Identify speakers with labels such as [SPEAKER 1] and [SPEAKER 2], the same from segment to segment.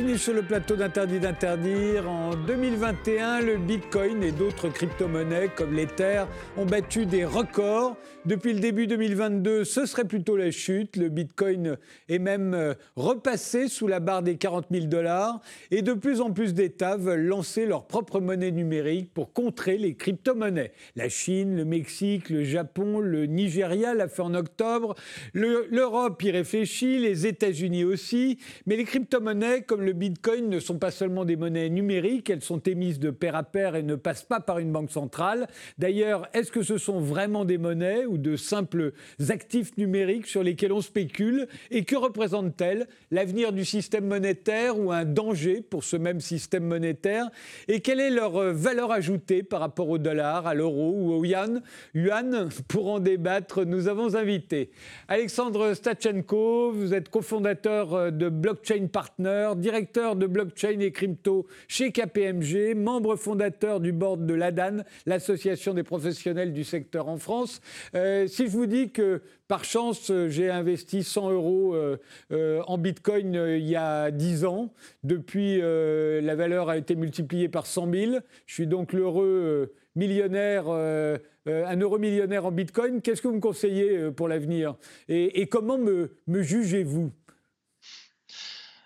[SPEAKER 1] Sur le plateau d'Interdit d'interdire. En 2021, le Bitcoin et d'autres crypto-monnaies comme l'Ether ont battu des records. Depuis le début 2022, ce serait plutôt la chute. Le Bitcoin est même euh, repassé sous la barre des 40 000 dollars. Et de plus en plus d'États veulent lancer leur propre monnaie numérique pour contrer les crypto-monnaies. La Chine, le Mexique, le Japon, le Nigeria l'a fait en octobre. L'Europe y réfléchit, les États-Unis aussi. Mais les crypto-monnaies comme le Bitcoin ne sont pas seulement des monnaies numériques, elles sont émises de pair à pair et ne passent pas par une banque centrale. D'ailleurs, est-ce que ce sont vraiment des monnaies ou de simples actifs numériques sur lesquels on spécule Et que représentent-elles L'avenir du système monétaire ou un danger pour ce même système monétaire? Et quelle est leur valeur ajoutée par rapport au dollar, à l'euro ou au yuan? Yuan, pour en débattre, nous avons invité Alexandre Stachenko, vous êtes cofondateur de Blockchain Partner, directeur de blockchain et crypto chez KPMG, membre fondateur du board de l'ADAN, l'association des professionnels du secteur en France. Euh, si je vous dis que par chance, j'ai investi 100 euros euh, euh, en Bitcoin il y a 10 ans. Depuis, la valeur a été multipliée par 100 000. Je suis donc l'heureux millionnaire, un euro millionnaire en Bitcoin. Qu'est-ce que vous me conseillez pour l'avenir? Et, comment me jugez-vous?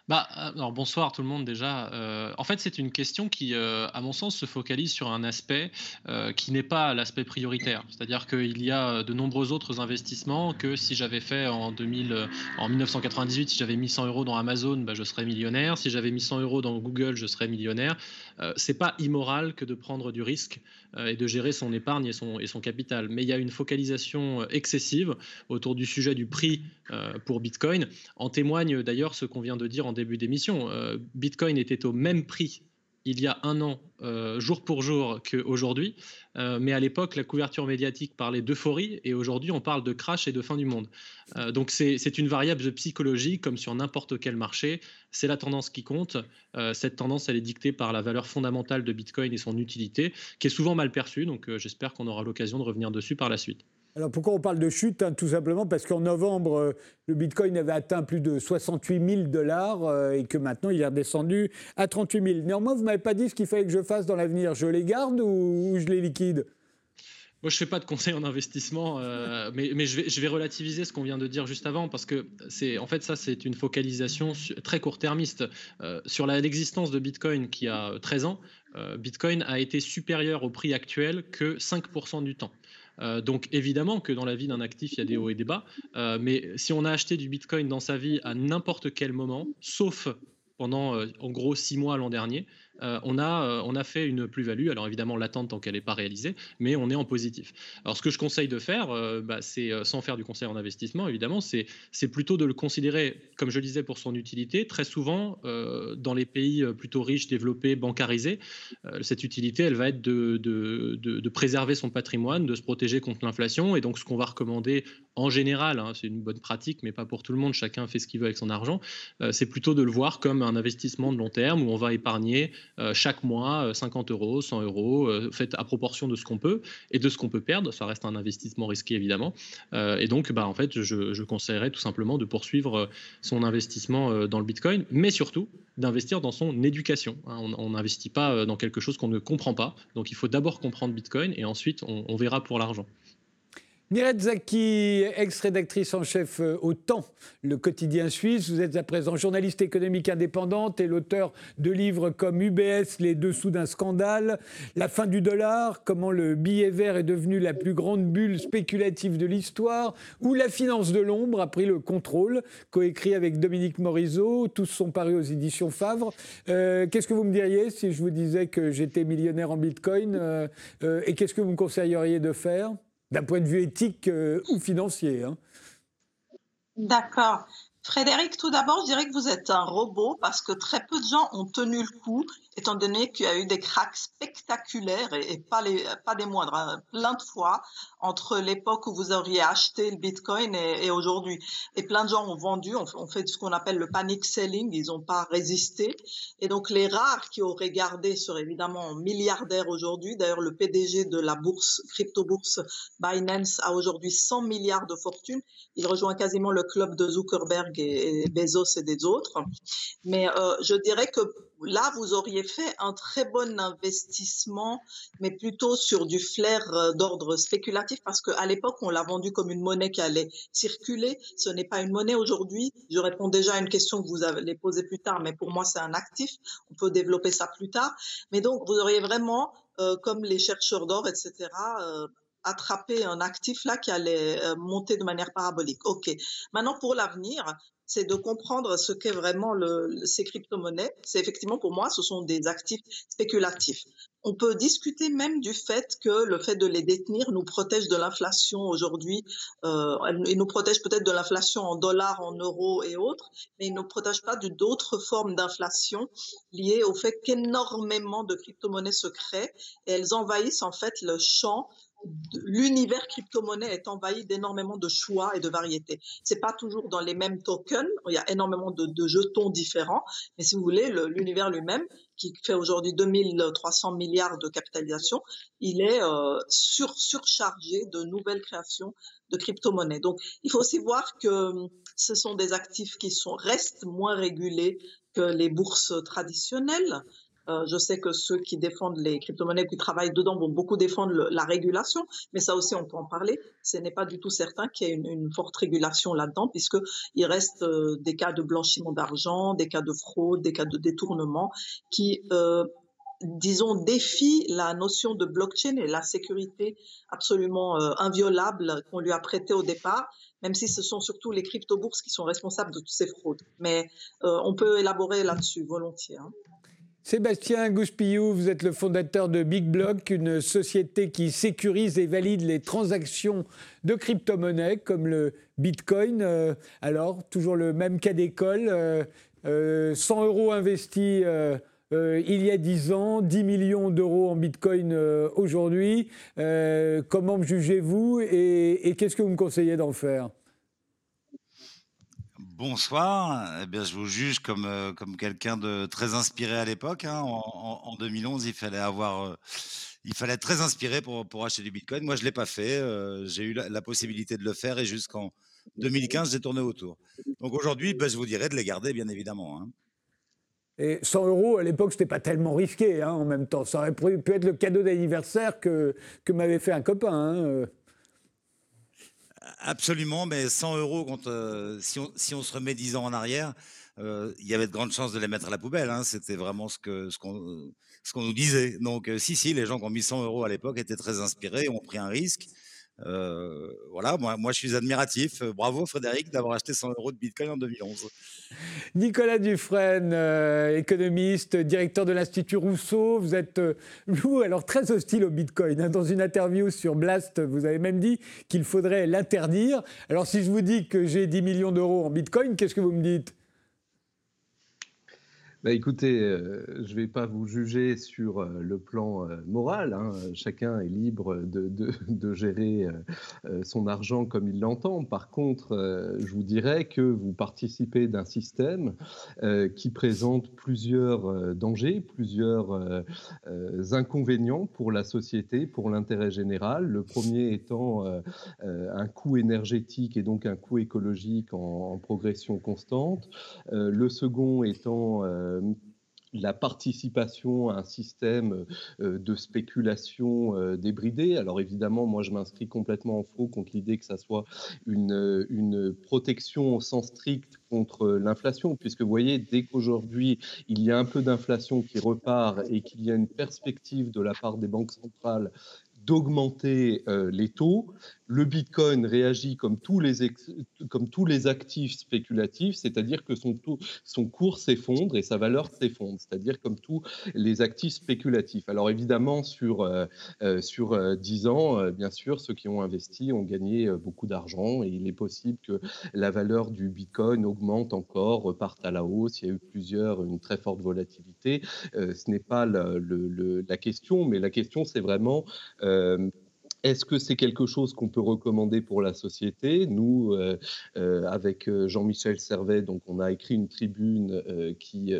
[SPEAKER 2] Bah, euh, bonsoir tout le monde déjà. Euh, en fait, c'est une question qui, euh, à mon sens, se focalise sur un aspect qui n'est pas l'aspect prioritaire. C'est-à-dire qu'il y a de nombreux autres investissements que si j'avais fait en 2000, en 1998, si j'avais mis 100 euros dans Amazon, bah, je serais millionnaire. Si j'avais mis 100 euros dans Google, je serais millionnaire. c'est pas immoral que de prendre du risque et de gérer son épargne et son, et son capital. Mais il y a une focalisation excessive autour du sujet du prix pour Bitcoin. En témoigne d'ailleurs ce qu'on vient de dire en début d'émission. Euh, Bitcoin était au même prix il y a un an, euh, jour pour jour, qu'aujourd'hui. Euh, mais à l'époque, la couverture médiatique parlait d'euphorie et aujourd'hui, on parle de crash et de fin du monde. donc c'est une variable de psychologie comme sur n'importe quel marché. C'est la tendance qui compte. cette tendance, elle est dictée par la valeur fondamentale de Bitcoin et son utilité, qui est souvent mal perçue. Donc j'espère qu'on aura l'occasion de revenir dessus par la suite.
[SPEAKER 1] Alors pourquoi on parle de chute hein, Tout simplement parce qu'en novembre, euh, le Bitcoin avait atteint plus de 68 000 dollars euh, et que maintenant il est redescendu à 38 000. Néanmoins, vous ne m'avez pas dit ce qu'il fallait que je fasse dans l'avenir. Je les garde ou, je les liquide?
[SPEAKER 2] Moi, je ne fais pas de conseils en investissement, euh, mais, je, vais, je, vais, relativiser ce qu'on vient de dire juste avant, parce que c'est, en fait, ça, c'est une focalisation très court-termiste. sur l'existence de Bitcoin qui a 13 ans, Bitcoin a été supérieur au prix actuel que 5% du temps. Euh, donc évidemment que dans la vie d'un actif, il y a des hauts et des bas, euh, mais si on a acheté du Bitcoin dans sa vie à n'importe quel moment, sauf pendant euh, en gros six mois l'an dernier, euh, on, a, euh, on a fait une plus-value. Alors évidemment, l'attente tant qu'elle n'est pas réalisée, mais on est en positif. Alors ce que je conseille de faire, euh, bah, c'est sans faire du conseil en investissement, évidemment, c'est plutôt de le considérer, comme je le disais, pour son utilité. Très souvent, dans les pays plutôt riches, développés, bancarisés, cette utilité, elle va être de, de, de, préserver son patrimoine, de se protéger contre l'inflation. Et donc, ce qu'on va recommander en général, hein, c'est une bonne pratique, mais pas pour tout le monde, chacun fait ce qu'il veut avec son argent, c'est plutôt de le voir comme un investissement de long terme où on va épargner chaque mois 50 euh, euros, 100 euros, euh, fait à proportion de ce qu'on peut et de ce qu'on peut perdre. Ça reste un investissement risqué évidemment. et donc, bah, en fait, je, conseillerais tout simplement de poursuivre son investissement dans le Bitcoin, mais surtout d'investir dans son éducation. Hein. On n'investit pas dans quelque chose qu'on ne comprend pas. Donc, il faut d'abord comprendre Bitcoin et ensuite on verra pour l'argent.
[SPEAKER 1] Zaki, ex-rédactrice en chef euh, au Temps, le quotidien suisse. Vous êtes à présent journaliste économique indépendante et l'auteur de livres comme UBS, Les dessous d'un scandale, La fin du dollar, comment le billet vert est devenu la plus grande bulle spéculative de l'histoire, ou La finance de l'ombre a pris le contrôle, coécrit avec Dominique Morisot. Tous sont parus aux éditions Favre. Euh, qu'est-ce que vous me diriez si je vous disais que j'étais millionnaire en bitcoin euh, Et qu'est-ce que vous me conseilleriez de faire? D'un point de vue éthique euh, ou financier. Hein.
[SPEAKER 3] D'accord. Frédéric, tout d'abord, je dirais que vous êtes un robot parce que très peu de gens ont tenu le coup étant donné qu'il y a eu des cracks spectaculaires et, pas, les, pas des moindres, hein, plein de fois entre l'époque où vous auriez acheté le Bitcoin et, aujourd'hui. Et plein de gens ont vendu, on, fait ce qu'on appelle le panic selling, ils n'ont pas résisté. Et donc les rares qui auraient gardé seraient évidemment milliardaires aujourd'hui. D'ailleurs, le PDG de la bourse, crypto-bourse Binance a aujourd'hui 100 milliards de fortune. Il rejoint quasiment le club de Zuckerberg et, Bezos et des autres. Mais euh, je dirais que là, vous auriez fait un très bon investissement, mais plutôt sur du flair euh, d'ordre spéculatif, parce qu'à l'époque, on l'a vendu comme une monnaie qui allait circuler. Ce n'est pas une monnaie aujourd'hui. Je réponds déjà à une question que vous allez poser plus tard, mais pour moi, c'est un actif. On peut développer ça plus tard. Mais donc, vous auriez vraiment, euh, comme les chercheurs d'or, etc., euh, attrapé un actif là qui allait monter de manière parabolique. OK. Maintenant, pour l'avenir, c'est de comprendre ce qu'est vraiment le, ces crypto-monnaies. C'est effectivement pour moi, ce sont des actifs spéculatifs. On peut discuter même du fait que le fait de les détenir nous protège de l'inflation aujourd'hui. Euh, il nous protège peut-être de l'inflation en dollars, en euros et autres, mais il ne nous protège pas d'autres formes d'inflation liées au fait qu'énormément de crypto-monnaies se créent et elles envahissent en fait le champ l'univers crypto-monnaie est envahi d'énormément de choix et de variétés. C'est pas toujours dans les mêmes tokens. Il y a énormément de, jetons différents. Mais si vous voulez, l'univers lui-même, qui fait aujourd'hui 2300 milliards de capitalisation, il est euh, sur, surchargé de nouvelles créations de crypto-monnaies. Donc, il faut aussi voir que ce sont des actifs qui sont, restent moins régulés que les bourses traditionnelles. Euh, je sais que ceux qui défendent les crypto-monnaies, qui travaillent dedans, vont beaucoup défendre la régulation, mais ça aussi, on peut en parler. Ce n'est pas du tout certain qu'il y ait une, forte régulation là-dedans, puisqu'il reste euh, des cas de blanchiment d'argent, des cas de fraude, des cas de détournement qui euh, disons, défient la notion de blockchain et la sécurité absolument inviolable qu'on lui a prêtée au départ, même si ce sont surtout les crypto-bourses qui sont responsables de toutes ces fraudes. Mais on peut élaborer là-dessus volontiers. Hein.
[SPEAKER 1] Sébastien Gouspillou, vous êtes le fondateur de Big Block, une société qui sécurise et valide les transactions de crypto-monnaies comme le Bitcoin. Euh, alors, toujours le même cas d'école, 100 euh, euh, euros investis. il y a 10 ans, 10 millions d'euros en Bitcoin aujourd'hui. comment me jugez-vous et qu'est-ce que vous me conseillez d'en faire?
[SPEAKER 4] Bonsoir. Eh bien, je vous juge comme, euh, comme quelqu'un de très inspiré à l'époque. Hein. En, 2011, il fallait avoir, euh, il fallait être très inspiré pour, pour acheter du Bitcoin. Moi, je l'ai pas fait. Euh, j'ai eu la, possibilité de le faire et jusqu'en 2015, j'ai tourné autour. Donc aujourd'hui, ben, je vous dirais de les garder, bien évidemment. Hein.
[SPEAKER 1] Et 100 euros, à l'époque, c'était pas tellement risqué hein, en même temps. Ça aurait pu être le cadeau d'anniversaire que, que m'avait fait un copain.
[SPEAKER 4] Absolument, mais 100 euros, euh, si, on, si, on, se remet 10 ans en arrière, euh, il y avait de grandes chances de les mettre à la poubelle. Hein. C'était vraiment ce qu'on ce nous disait. Donc, euh, si, si, les gens qui ont mis 100 euros à l'époque étaient très inspirés, ont pris un risque. Euh, voilà, moi, moi je suis admiratif. Euh, bravo Frédéric d'avoir acheté 100 euros de Bitcoin en 2011.
[SPEAKER 1] Nicolas Dufresne, euh, économiste, directeur de l'Institut Rousseau. Vous êtes, vous, alors très hostile au Bitcoin. Hein. Dans une interview sur Blast, vous avez même dit qu'il faudrait l'interdire. Alors si je vous dis que j'ai 10 millions d'euros en Bitcoin, qu'est-ce que vous me dites?
[SPEAKER 5] Bah, écoutez, euh, je ne vais pas vous juger sur euh, le plan euh, moral. Hein. Chacun est libre de, gérer son argent comme il l'entend. Par contre, je vous dirais que vous participez d'un système qui présente plusieurs dangers, plusieurs inconvénients pour la société, pour l'intérêt général. Le premier étant un coût énergétique et donc un coût écologique en, progression constante. le second étant la participation à un système euh, de spéculation euh, débridée. Alors évidemment, moi je m'inscris complètement en faux contre l'idée que ça soit une, une protection au sens strict contre l'inflation, puisque vous voyez, dès qu'aujourd'hui il y a un peu d'inflation qui repart et qu'il y a une perspective de la part des banques centrales d'augmenter les taux, le Bitcoin réagit comme tous les, actifs spéculatifs, c'est-à-dire que son, cours s'effondre et sa valeur s'effondre, c'est-à-dire comme tous les actifs spéculatifs. Alors évidemment, sur, euh, euh, sur 10 ans, bien sûr, ceux qui ont investi ont gagné beaucoup d'argent et il est possible que la valeur du Bitcoin augmente encore, reparte à la hausse. Il y a eu plusieurs, une très forte volatilité. ce n'est pas la question, mais la question, c'est vraiment est-ce que c'est quelque chose qu'on peut recommander pour la société? Nous, euh, euh, avec euh, Jean-Michel Servet, donc on a écrit une tribune qui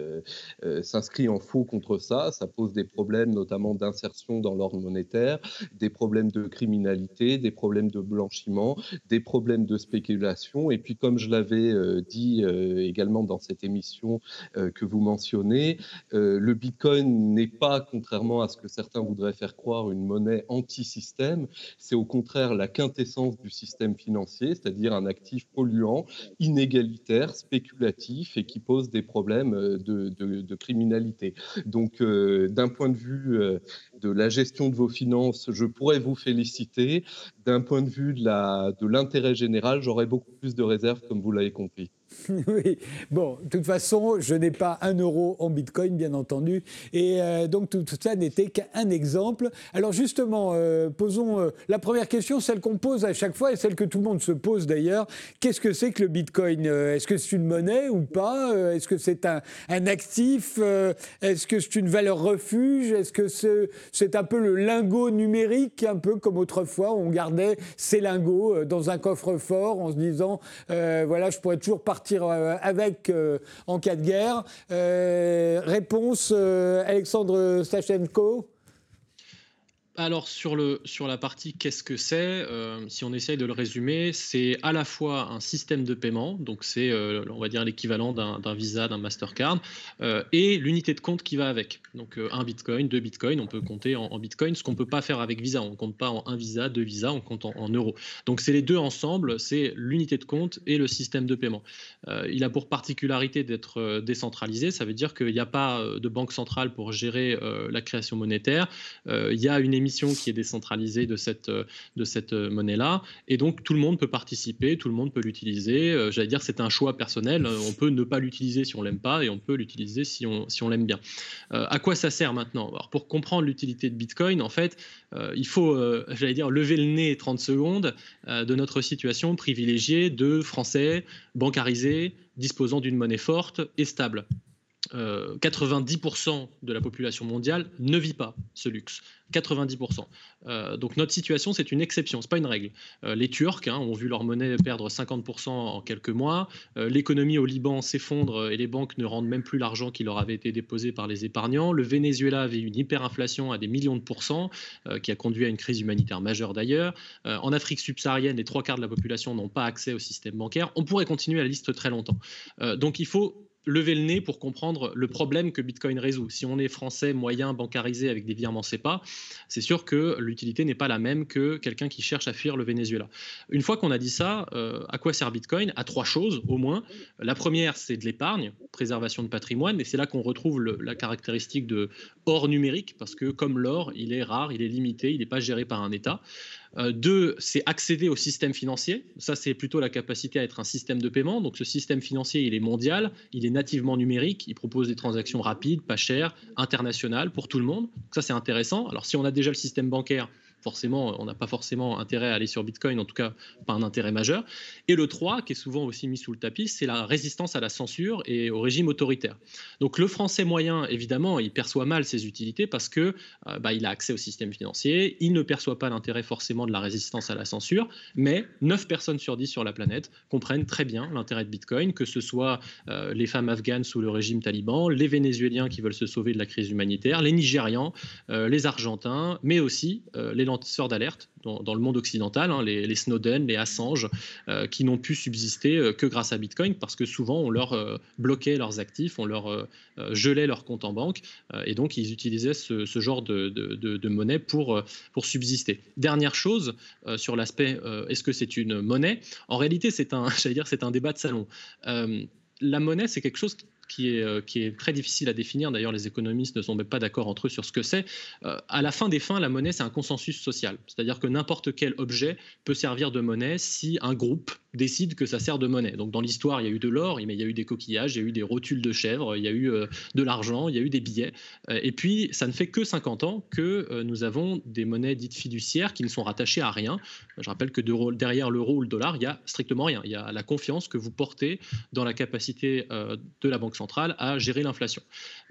[SPEAKER 5] s'inscrit en faux contre ça. Ça pose des problèmes, notamment d'insertion dans l'ordre monétaire, des problèmes de criminalité, des problèmes de blanchiment, des problèmes de spéculation. Et puis, comme je l'avais dit également dans cette émission que vous mentionnez, le Bitcoin n'est pas, contrairement à ce que certains voudraient faire croire, une monnaie anti-système c'est au contraire la quintessence du système financier, c'est-à-dire un actif polluant, inégalitaire, spéculatif et qui pose des problèmes euh, de, criminalité. Donc, euh, d'un point de vue euh, de la gestion de vos finances, je pourrais vous féliciter. D'un point de vue de l'intérêt général, j'aurais beaucoup plus de réserves, comme vous l'avez compris.
[SPEAKER 1] oui, bon, de toute façon, je n'ai pas un euro en bitcoin, bien entendu. Et euh, donc, tout, ça n'était qu'un exemple. Alors, justement, euh, posons euh, la première question, celle qu'on pose à chaque fois et celle que tout le monde se pose d'ailleurs. Qu'est-ce que c'est que le bitcoin Est-ce que c'est une monnaie ou pas Est-ce que c'est un, un, actif Est-ce que c'est une valeur refuge? Est-ce que c'est un peu le lingot numérique, un peu comme autrefois, on gardait ces lingots dans un coffre-fort en se disant, voilà, je pourrais toujours partir euh, avec euh, en cas de guerre. Euh, réponse, Alexandre Stachenko
[SPEAKER 2] alors sur, le, sur la partie qu'est-ce que c'est, euh, si on essaye de le résumer, c'est à la fois un système de paiement, donc c'est euh, on va dire l'équivalent d'un Visa, d'un Mastercard, euh, et l'unité de compte qui va avec. Donc un Bitcoin, deux Bitcoins, on peut compter en, Bitcoin, ce qu'on ne peut pas faire avec Visa, on ne compte pas en un Visa, deux Visa, on compte en, euros. Donc c'est les deux ensemble, c'est l'unité de compte et le système de paiement. il a pour particularité d'être décentralisé, ça veut dire qu'il n'y a pas de banque centrale pour gérer la création monétaire, il y a une qui est décentralisée de cette, euh, de cette euh, monnaie-là. Et donc, tout le monde peut participer, tout le monde peut l'utiliser. Euh, j'allais dire, c'est un choix personnel. On peut ne pas l'utiliser si on l'aime pas et on peut l'utiliser si on, si on l'aime bien. à quoi ça sert maintenant? Alors, Pour comprendre l'utilité de Bitcoin, en fait, il faut, j'allais dire, lever le nez 30 secondes de notre situation privilégiée de Français bancarisés disposant d'une monnaie forte et stable. 90% de la population mondiale ne vit pas ce luxe. 90%. Euh, donc notre situation, c'est une exception, ce n'est pas une règle. Euh, les Turcs hein, ont vu leur monnaie perdre 50% en quelques mois. Euh, l'économie au Liban s'effondre et les banques ne rendent même plus l'argent qui leur avait été déposé par les épargnants. Le Venezuela avait une hyperinflation à des millions de pourcents, qui a conduit à une crise humanitaire majeure d'ailleurs. en Afrique subsaharienne, les trois quarts de la population n'ont pas accès au système bancaire. On pourrait continuer la liste très longtemps. donc il faut lever le nez pour comprendre le problème que Bitcoin résout. Si on est français, moyen, bancarisé avec des virements CEPA, c'est sûr que l'utilité n'est pas la même que quelqu'un qui cherche à fuir le Venezuela. Une fois qu'on a dit ça, euh, à quoi sert Bitcoin? À trois choses au moins. La première, c'est de l'épargne, préservation de patrimoine, et c'est là qu'on retrouve la caractéristique de or numérique, parce que comme l'or, il est rare, il est limité, il n'est pas géré par un État. Euh, deux, c'est accéder au système financier. Ça, c'est plutôt la capacité à être un système de paiement. Donc, ce système financier, il est mondial, il est nativement numérique, il propose des transactions rapides, pas chères, internationales pour tout le monde. ça, c'est intéressant. Alors, si on a déjà le système bancaire, forcément, on n'a pas forcément intérêt à aller sur Bitcoin, en tout cas pas un intérêt majeur. Et le 3, qui est souvent aussi mis sous le tapis, c'est la résistance à la censure et au régime autoritaire. Donc le français moyen, évidemment, il perçoit mal ses utilités parce que euh, bah, il a accès au système financier, il ne perçoit pas l'intérêt forcément de la résistance à la censure, mais 9 personnes sur 10 sur la planète comprennent très bien l'intérêt de Bitcoin, que ce soit euh, les femmes afghanes sous le régime taliban, les Vénézuéliens qui veulent se sauver de la crise humanitaire, les Nigérians, euh, les Argentins, mais aussi les lanceurs d'alerte dans, le monde occidental, hein, les, Snowden, les Assange, euh, qui n'ont pu subsister euh, que grâce à Bitcoin parce que souvent on leur euh, bloquait leurs actifs, on leur gelait leurs comptes en banque et donc ils utilisaient ce, genre de, monnaie pour, pour subsister. Dernière chose sur l'aspect est-ce que c'est une monnaie? En réalité, c'est un, c'est un débat de salon la monnaie, c'est quelque chose qui est, qui est très difficile à définir. D'ailleurs, les économistes ne sont même pas d'accord entre eux sur ce que c'est. à la fin des fins, la monnaie, c'est un consensus social. C'est-à-dire que n'importe quel objet peut servir de monnaie si un groupe décide que ça sert de monnaie. Donc dans l'histoire, il y a eu de l'or, mais il y a eu des coquillages, il y a eu des rotules de chèvres, il y a eu de l'argent, il y a eu des billets. et puis, ça ne fait que 50 ans que nous avons des monnaies dites fiduciaires qui ne sont rattachées à rien. Je rappelle que derrière l'euro ou le dollar, il y a strictement rien. Il y a la confiance que vous portez dans la capacité euh, de la Banque centrale à gérer l'inflation.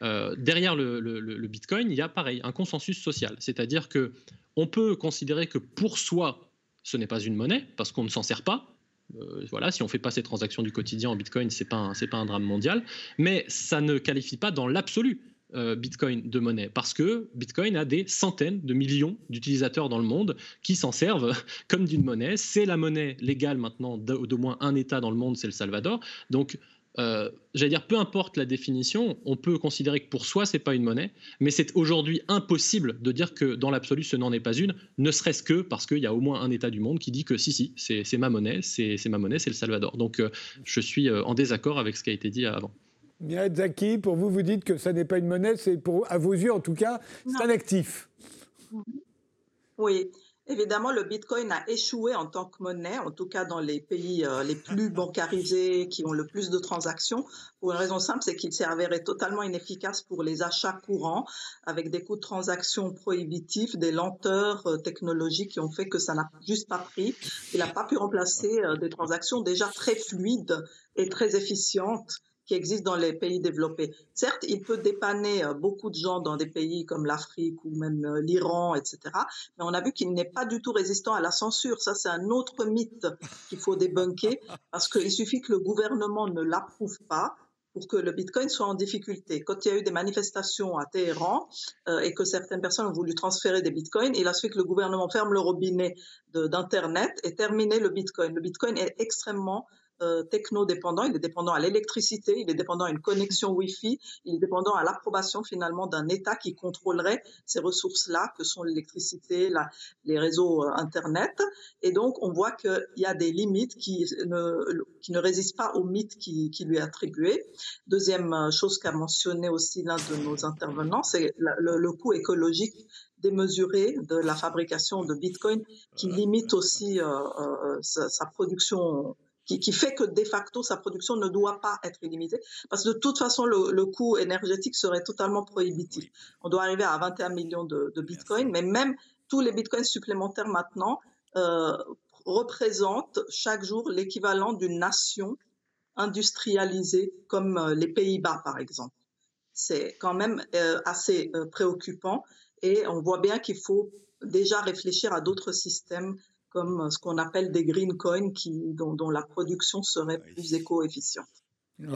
[SPEAKER 2] Euh, derrière le, Bitcoin, il y a pareil, un consensus social. C'est-à-dire que on peut considérer que pour soi, ce n'est pas une monnaie, parce qu'on ne s'en sert pas, euh, voilà, si on ne fait pas ces transactions du quotidien en Bitcoin, ce n'est pas, pas, un drame mondial. Mais ça ne qualifie pas dans l'absolu euh, Bitcoin de monnaie parce que Bitcoin a des centaines de millions d'utilisateurs dans le monde qui s'en servent comme d'une monnaie. C'est la monnaie légale maintenant d'au moins un État dans le monde, c'est le Salvador. Donc, euh, j'allais dire, peu importe la définition, on peut considérer que pour soi, c'est pas une monnaie, mais c'est aujourd'hui impossible de dire que dans l'absolu, ce n'en est pas une, ne serait-ce que parce qu'il y a au moins un État du monde qui dit que si, si, c'est ma monnaie, c'est ma monnaie, c'est le Salvador. Donc, euh, je suis en désaccord avec ce qui a été dit avant.
[SPEAKER 1] Zaki, pour vous, vous dites que ça n'est pas une monnaie, c'est pour, à vos yeux en tout cas, c'est un actif.
[SPEAKER 3] Oui, Évidemment, le Bitcoin a échoué en tant que monnaie, en tout cas dans les pays euh, les plus bancarisés, qui ont le plus de transactions, pour une raison simple, c'est qu'il s'est avéré totalement inefficace pour les achats courants, avec des coûts de transaction prohibitifs, des lenteurs euh, technologiques qui ont fait que ça n'a juste pas pris. Il n'a pas pu remplacer euh, des transactions déjà très fluides et très efficientes qui existe dans les pays développés. Certes, il peut dépanner euh, beaucoup de gens dans des pays comme l'Afrique ou même euh, l'Iran, etc. Mais on a vu qu'il n'est pas du tout résistant à la censure. Ça, c'est un autre mythe qu'il faut débunker parce qu'il suffit que le gouvernement ne l'approuve pas pour que le Bitcoin soit en difficulté. Quand il y a eu des manifestations à Téhéran euh, et que certaines personnes ont voulu transférer des Bitcoins, il a suffi que le gouvernement ferme le robinet d'Internet et terminer le Bitcoin. Le Bitcoin est extrêmement techno-dépendant, il est dépendant à l'électricité, il est dépendant à une connexion Wi-Fi, il est dépendant à l'approbation finalement d'un État qui contrôlerait ces ressources-là, que sont l'électricité, les réseaux euh, Internet. Et donc, on voit qu'il y a des limites qui ne, qui ne résistent pas au mythe qui, qui lui est attribué. Deuxième euh, chose qu'a mentionné aussi l'un de nos intervenants, c'est le, coût écologique démesuré de la fabrication de Bitcoin qui limite aussi sa, sa, production qui, fait que de facto sa production ne doit pas être illimitée, parce que de toute façon le, coût énergétique serait totalement prohibitif. On doit arriver à 21 millions de, bitcoins, mais même tous les bitcoins supplémentaires maintenant euh, représentent chaque jour l'équivalent d'une nation industrialisée comme euh, les Pays-Bas par exemple. C'est quand même euh, assez préoccupant et on voit bien qu'il faut déjà réfléchir à d'autres systèmes comme ce qu'on appelle des green coins qui, dont, la production serait plus éco-efficiente.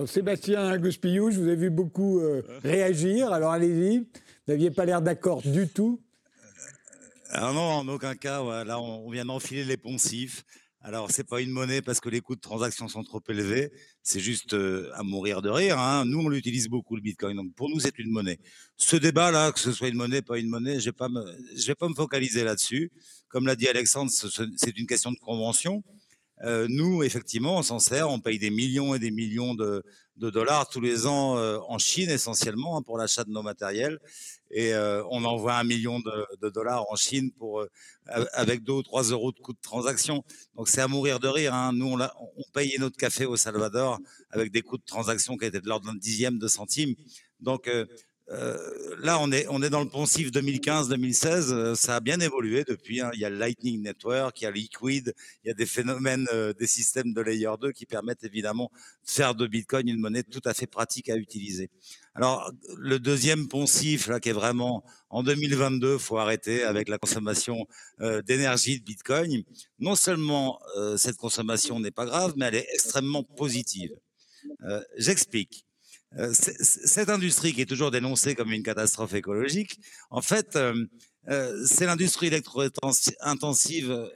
[SPEAKER 1] Sébastien Gouspillou, je vous ai vu beaucoup euh, réagir, alors allez-y. Vous n'aviez pas l'air d'accord du tout.
[SPEAKER 4] Alors non, en aucun cas. Là, on vient d'enfiler les poncifs. Alors, c'est pas une monnaie parce que les coûts de transaction sont trop élevés. C'est juste euh, à mourir de rire. Hein. Nous, on l'utilise beaucoup, le Bitcoin. Donc, pour nous, c'est une monnaie. Ce débat-là, que ce soit une monnaie, pas une monnaie, je je vais pas me focaliser là-dessus. Comme l'a dit Alexandre, c'est une question de convention. Euh, nous, effectivement, on s'en sert, on paye des millions et des millions de, dollars tous les ans euh, en Chine essentiellement hein, pour l'achat de nos matériels. Et euh, on envoie un million de, dollars en Chine pour, avec 2 ou 3 euros de coût de transaction. Donc c'est à mourir de rire. Hein. Nous, on, on, payait notre café au Salvador avec des coûts de transaction qui étaient de l'ordre d'un dixième de centime. Donc euh, là, on est, on est dans le poncif 2015-2016. Euh, ça a bien évolué depuis. Hein. Il y a le Lightning Network, il y a Liquid, il y a des phénomènes, euh, des systèmes de layer 2 qui permettent évidemment de faire de Bitcoin une monnaie tout à fait pratique à utiliser. Alors, le deuxième poncif, là, qui est vraiment en 2022, faut arrêter avec la consommation d'énergie de Bitcoin. Non seulement cette consommation n'est pas grave, mais elle est extrêmement positive. J'explique. Euh, cette industrie qui est toujours dénoncée comme une catastrophe écologique, en fait, euh, euh, c'est l'industrie électro-intensive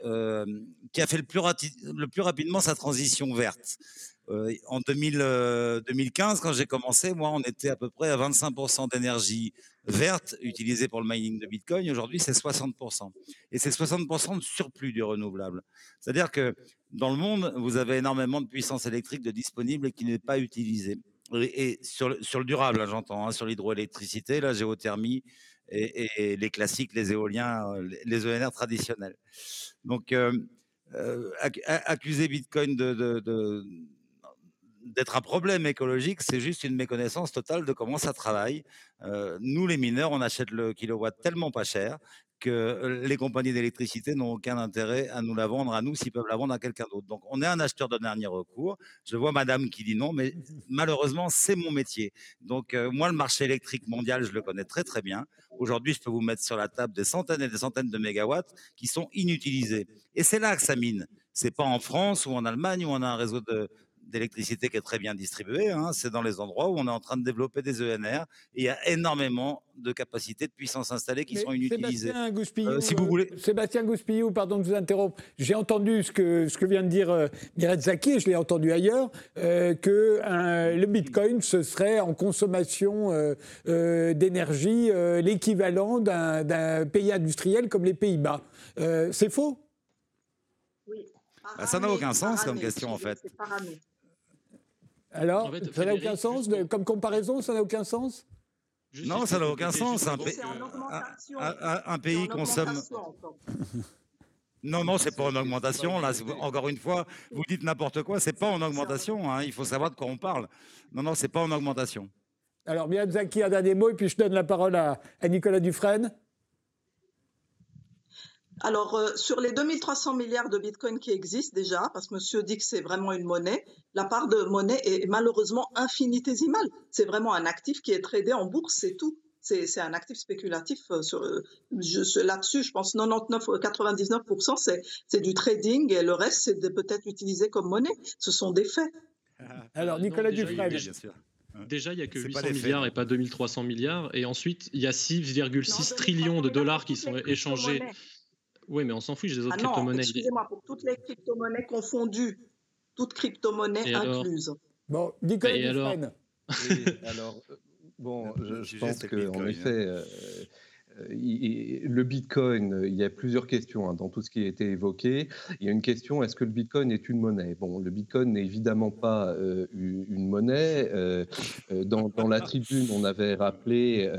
[SPEAKER 4] qui a fait le plus, rapidement sa transition verte. en 2015, quand j'ai commencé, moi, on était à peu près à 25% d'énergie verte utilisée pour le mining de Bitcoin. Aujourd'hui, c'est 60%. Et c'est 60% de surplus du renouvelable. C'est-à-dire que dans le monde, vous avez énormément de puissance électrique de disponible qui n'est pas utilisée. Et, sur, le, durable, hein, j'entends, hein, sur l'hydroélectricité, la géothermie et, les classiques, les éoliens, les ENR traditionnels. Donc, accuser Bitcoin d'être un problème écologique, c'est juste une méconnaissance totale de comment ça travaille. Euh, nous, les mineurs, on achète le kilowatt tellement pas cher que les compagnies d'électricité n'ont aucun intérêt à nous la vendre à nous s'ils peuvent la vendre à quelqu'un d'autre. Donc, on est un acheteur de dernier recours. Je vois madame qui dit non, mais malheureusement, c'est mon métier. Donc, euh, moi, le marché électrique mondial, je le connais très, très bien. Aujourd'hui, je peux vous mettre sur la table des centaines et des centaines de mégawatts qui sont inutilisés. Et c'est là que ça mine. C'est pas en France ou en Allemagne où on a un réseau de, d'électricité qui est très bien distribuée. Hein. C'est dans les endroits où on est en train de développer des ENR. Et il y a énormément de capacités de puissance installées qui sont inutilisées.
[SPEAKER 1] Sébastien Gouspillou, euh, si vous voulez... Sébastien Gouspillou, pardon de vous interrompre. J'ai entendu ce que, ce que vient de dire euh, Zaki, et je l'ai entendu ailleurs, euh, que le Bitcoin, ce serait en consommation euh, d'énergie l'équivalent d'un pays industriel comme les Pays-Bas. C'est faux?
[SPEAKER 3] Oui.
[SPEAKER 4] Bah, ça n'a aucun sens comme question en fait.
[SPEAKER 1] Alors, ça n'a aucun sens Comme comparaison, ça n'a aucun sens?
[SPEAKER 4] Non, ça n'a aucun sens. Un, pays consomme. Non, non, c'est pas en augmentation. Là, encore une fois, vous dites n'importe quoi. C'est pas en augmentation. Hein. Il faut savoir de quoi on parle. Non, non, c'est pas en augmentation.
[SPEAKER 1] Alors, Miyazaki, un dernier mot, et puis je donne la parole à, à Nicolas Dufresne.
[SPEAKER 3] Alors, euh, sur les 2300 milliards de Bitcoin qui existent déjà, parce que monsieur dit que c'est vraiment une monnaie, la part de monnaie est malheureusement infinitésimale. C'est vraiment un actif qui est tradé en bourse, c'est tout. C'est un actif spéculatif. Euh, euh, Là-dessus, je pense 99-99%, c'est du trading et le reste, c'est peut-être utilisé comme monnaie. Ce sont des faits.
[SPEAKER 1] Alors, Nicolas Dufresne.
[SPEAKER 2] Déjà, il n'y a que 800 milliards et pas 2300 milliards. Et ensuite, il y a 6,6 trillions de dollars qui sont échangés. Oui, mais on s'en fiche des autres ah crypto-monnaies.
[SPEAKER 3] Excusez-moi, pour toutes les crypto-monnaies confondues, toutes crypto-monnaies incluses.
[SPEAKER 1] Bon, Nicolas
[SPEAKER 5] et alors, alors, euh, bon, je, je pense qu'en effet, euh, le Bitcoin, il y a plusieurs questions hein, dans tout ce qui a été évoqué. Il y a une question est-ce que le Bitcoin est une monnaie? Bon, le Bitcoin n'est évidemment pas euh, une monnaie. Euh, dans, la tribune, on avait rappelé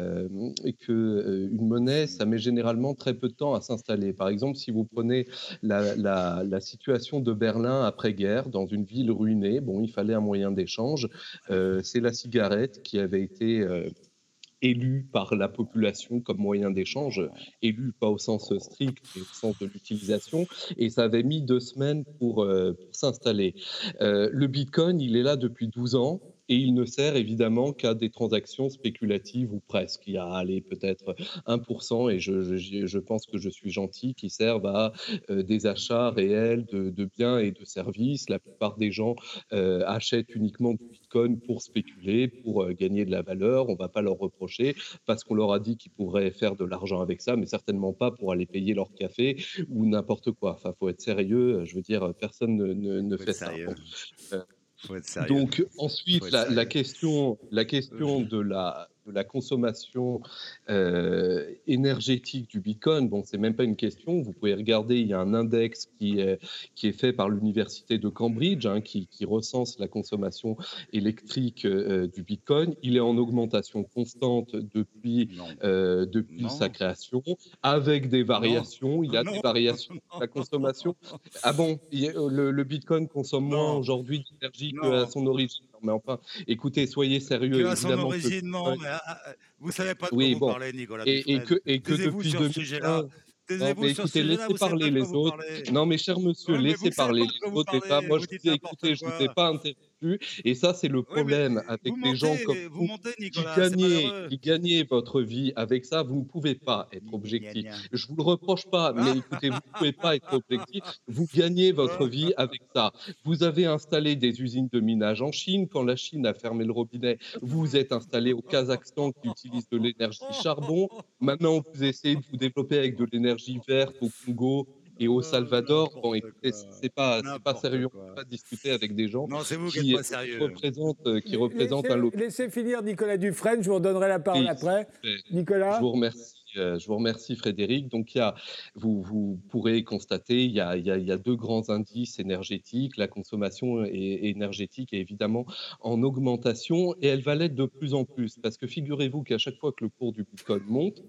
[SPEAKER 5] que une monnaie, ça met généralement très peu de temps à s'installer. Par exemple, si vous prenez la, la, situation de Berlin après-guerre, dans une ville ruinée, bon, il fallait un moyen d'échange. C'est la cigarette qui avait été élu par la population comme moyen d'échange, élu pas au sens strict, mais au sens de l'utilisation, et ça avait mis deux semaines pour, euh, s'installer. Euh, le Bitcoin, il est là depuis 12 ans et il ne sert évidemment qu'à des transactions spéculatives ou presque. Il y a allez, peut-être 1%, et je, je, pense que je suis gentil, qui servent à euh, des achats réels de, de, biens et de services. La plupart des gens euh, achètent uniquement du Bitcoin pour spéculer, pour euh, gagner de la valeur. On ne va pas leur reprocher parce qu'on leur a dit qu'ils pourraient faire de l'argent avec ça, mais certainement pas pour aller payer leur café ou n'importe quoi. Enfin, faut être sérieux. Je veux dire, personne ne, ne, ne fait ça. Donc ensuite, la, la, question, la question de la, de la consommation euh, énergétique du Bitcoin, bon, c'est même pas une question. Vous pouvez regarder, il y a un index qui est, qui est fait par l'université de Cambridge, hein, qui, qui, recense la consommation électrique euh, du Bitcoin. Il est en augmentation constante depuis, euh, depuis sa création, avec des variations. Il y a des variations de la consommation. Ah bon, le, le Bitcoin consomme moins aujourd'hui d'énergie qu'à son origine? Mais enfin, écoutez, soyez sérieux.
[SPEAKER 4] à son origine, non, mais ah, ah, vous savez pas de quoi vous parlez, Nicolas. Et,
[SPEAKER 5] et, que, et que depuis 2001, non, mais écoutez, laissez parler les autres. Non, mais cher monsieur, laissez parler les autres. Pas, moi, je vous ai écouté, je ne vous ai pas interrompu. Et ça, c'est le problème avec des gens comme vous, qui, gagnez, qui gagnez votre vie avec ça. Vous ne pouvez pas être objectif. Je vous le reproche pas, mais écoutez, vous ne pouvez pas être objectif. Vous gagnez votre vie avec ça. Vous avez installé des usines de minage en Chine. Quand la Chine a fermé le robinet, vous êtes installé au Kazakhstan qui utilise de l'énergie charbon. Maintenant, vous essayez de vous développer avec de l'énergie verte au Congo et au Salvador, bon, écoutez, c'est pas, pas sérieux, on peut pas discuter avec des gens qui, représentent, qui représentent
[SPEAKER 1] laissez,
[SPEAKER 5] un lot.
[SPEAKER 1] Laissez finir Nicolas Dufresne, je vous redonnerai la parole après. Nicolas
[SPEAKER 5] Je vous remercie. euh, je vous remercie Frédéric. Donc, il y a, vous, vous pourrez constater, il y, a, il, y a, il y, a, deux grands indices énergétiques. La consommation énergétique est évidemment en augmentation et elle va l'être de plus en plus parce que figurez-vous qu'à chaque fois que le cours du Bitcoin monte,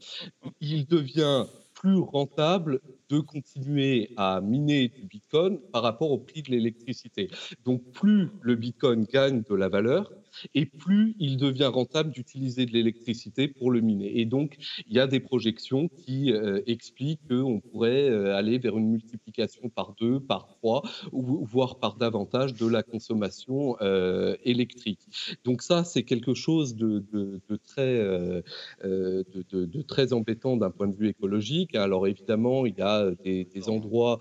[SPEAKER 5] il devient plus rentable de continuer à miner du Bitcoin par rapport au prix de l'électricité. Donc plus le Bitcoin gagne de la valeur, et plus il devient rentable d'utiliser de l'électricité pour le miner. Et donc, il y a des projections qui euh, expliquent qu'on pourrait euh, aller vers une multiplication par deux, par trois, voire par davantage de la consommation euh, électrique. Donc ça, c'est quelque chose de, très, embêtant d'un point de vue écologique. Alors évidemment, il y a des endroits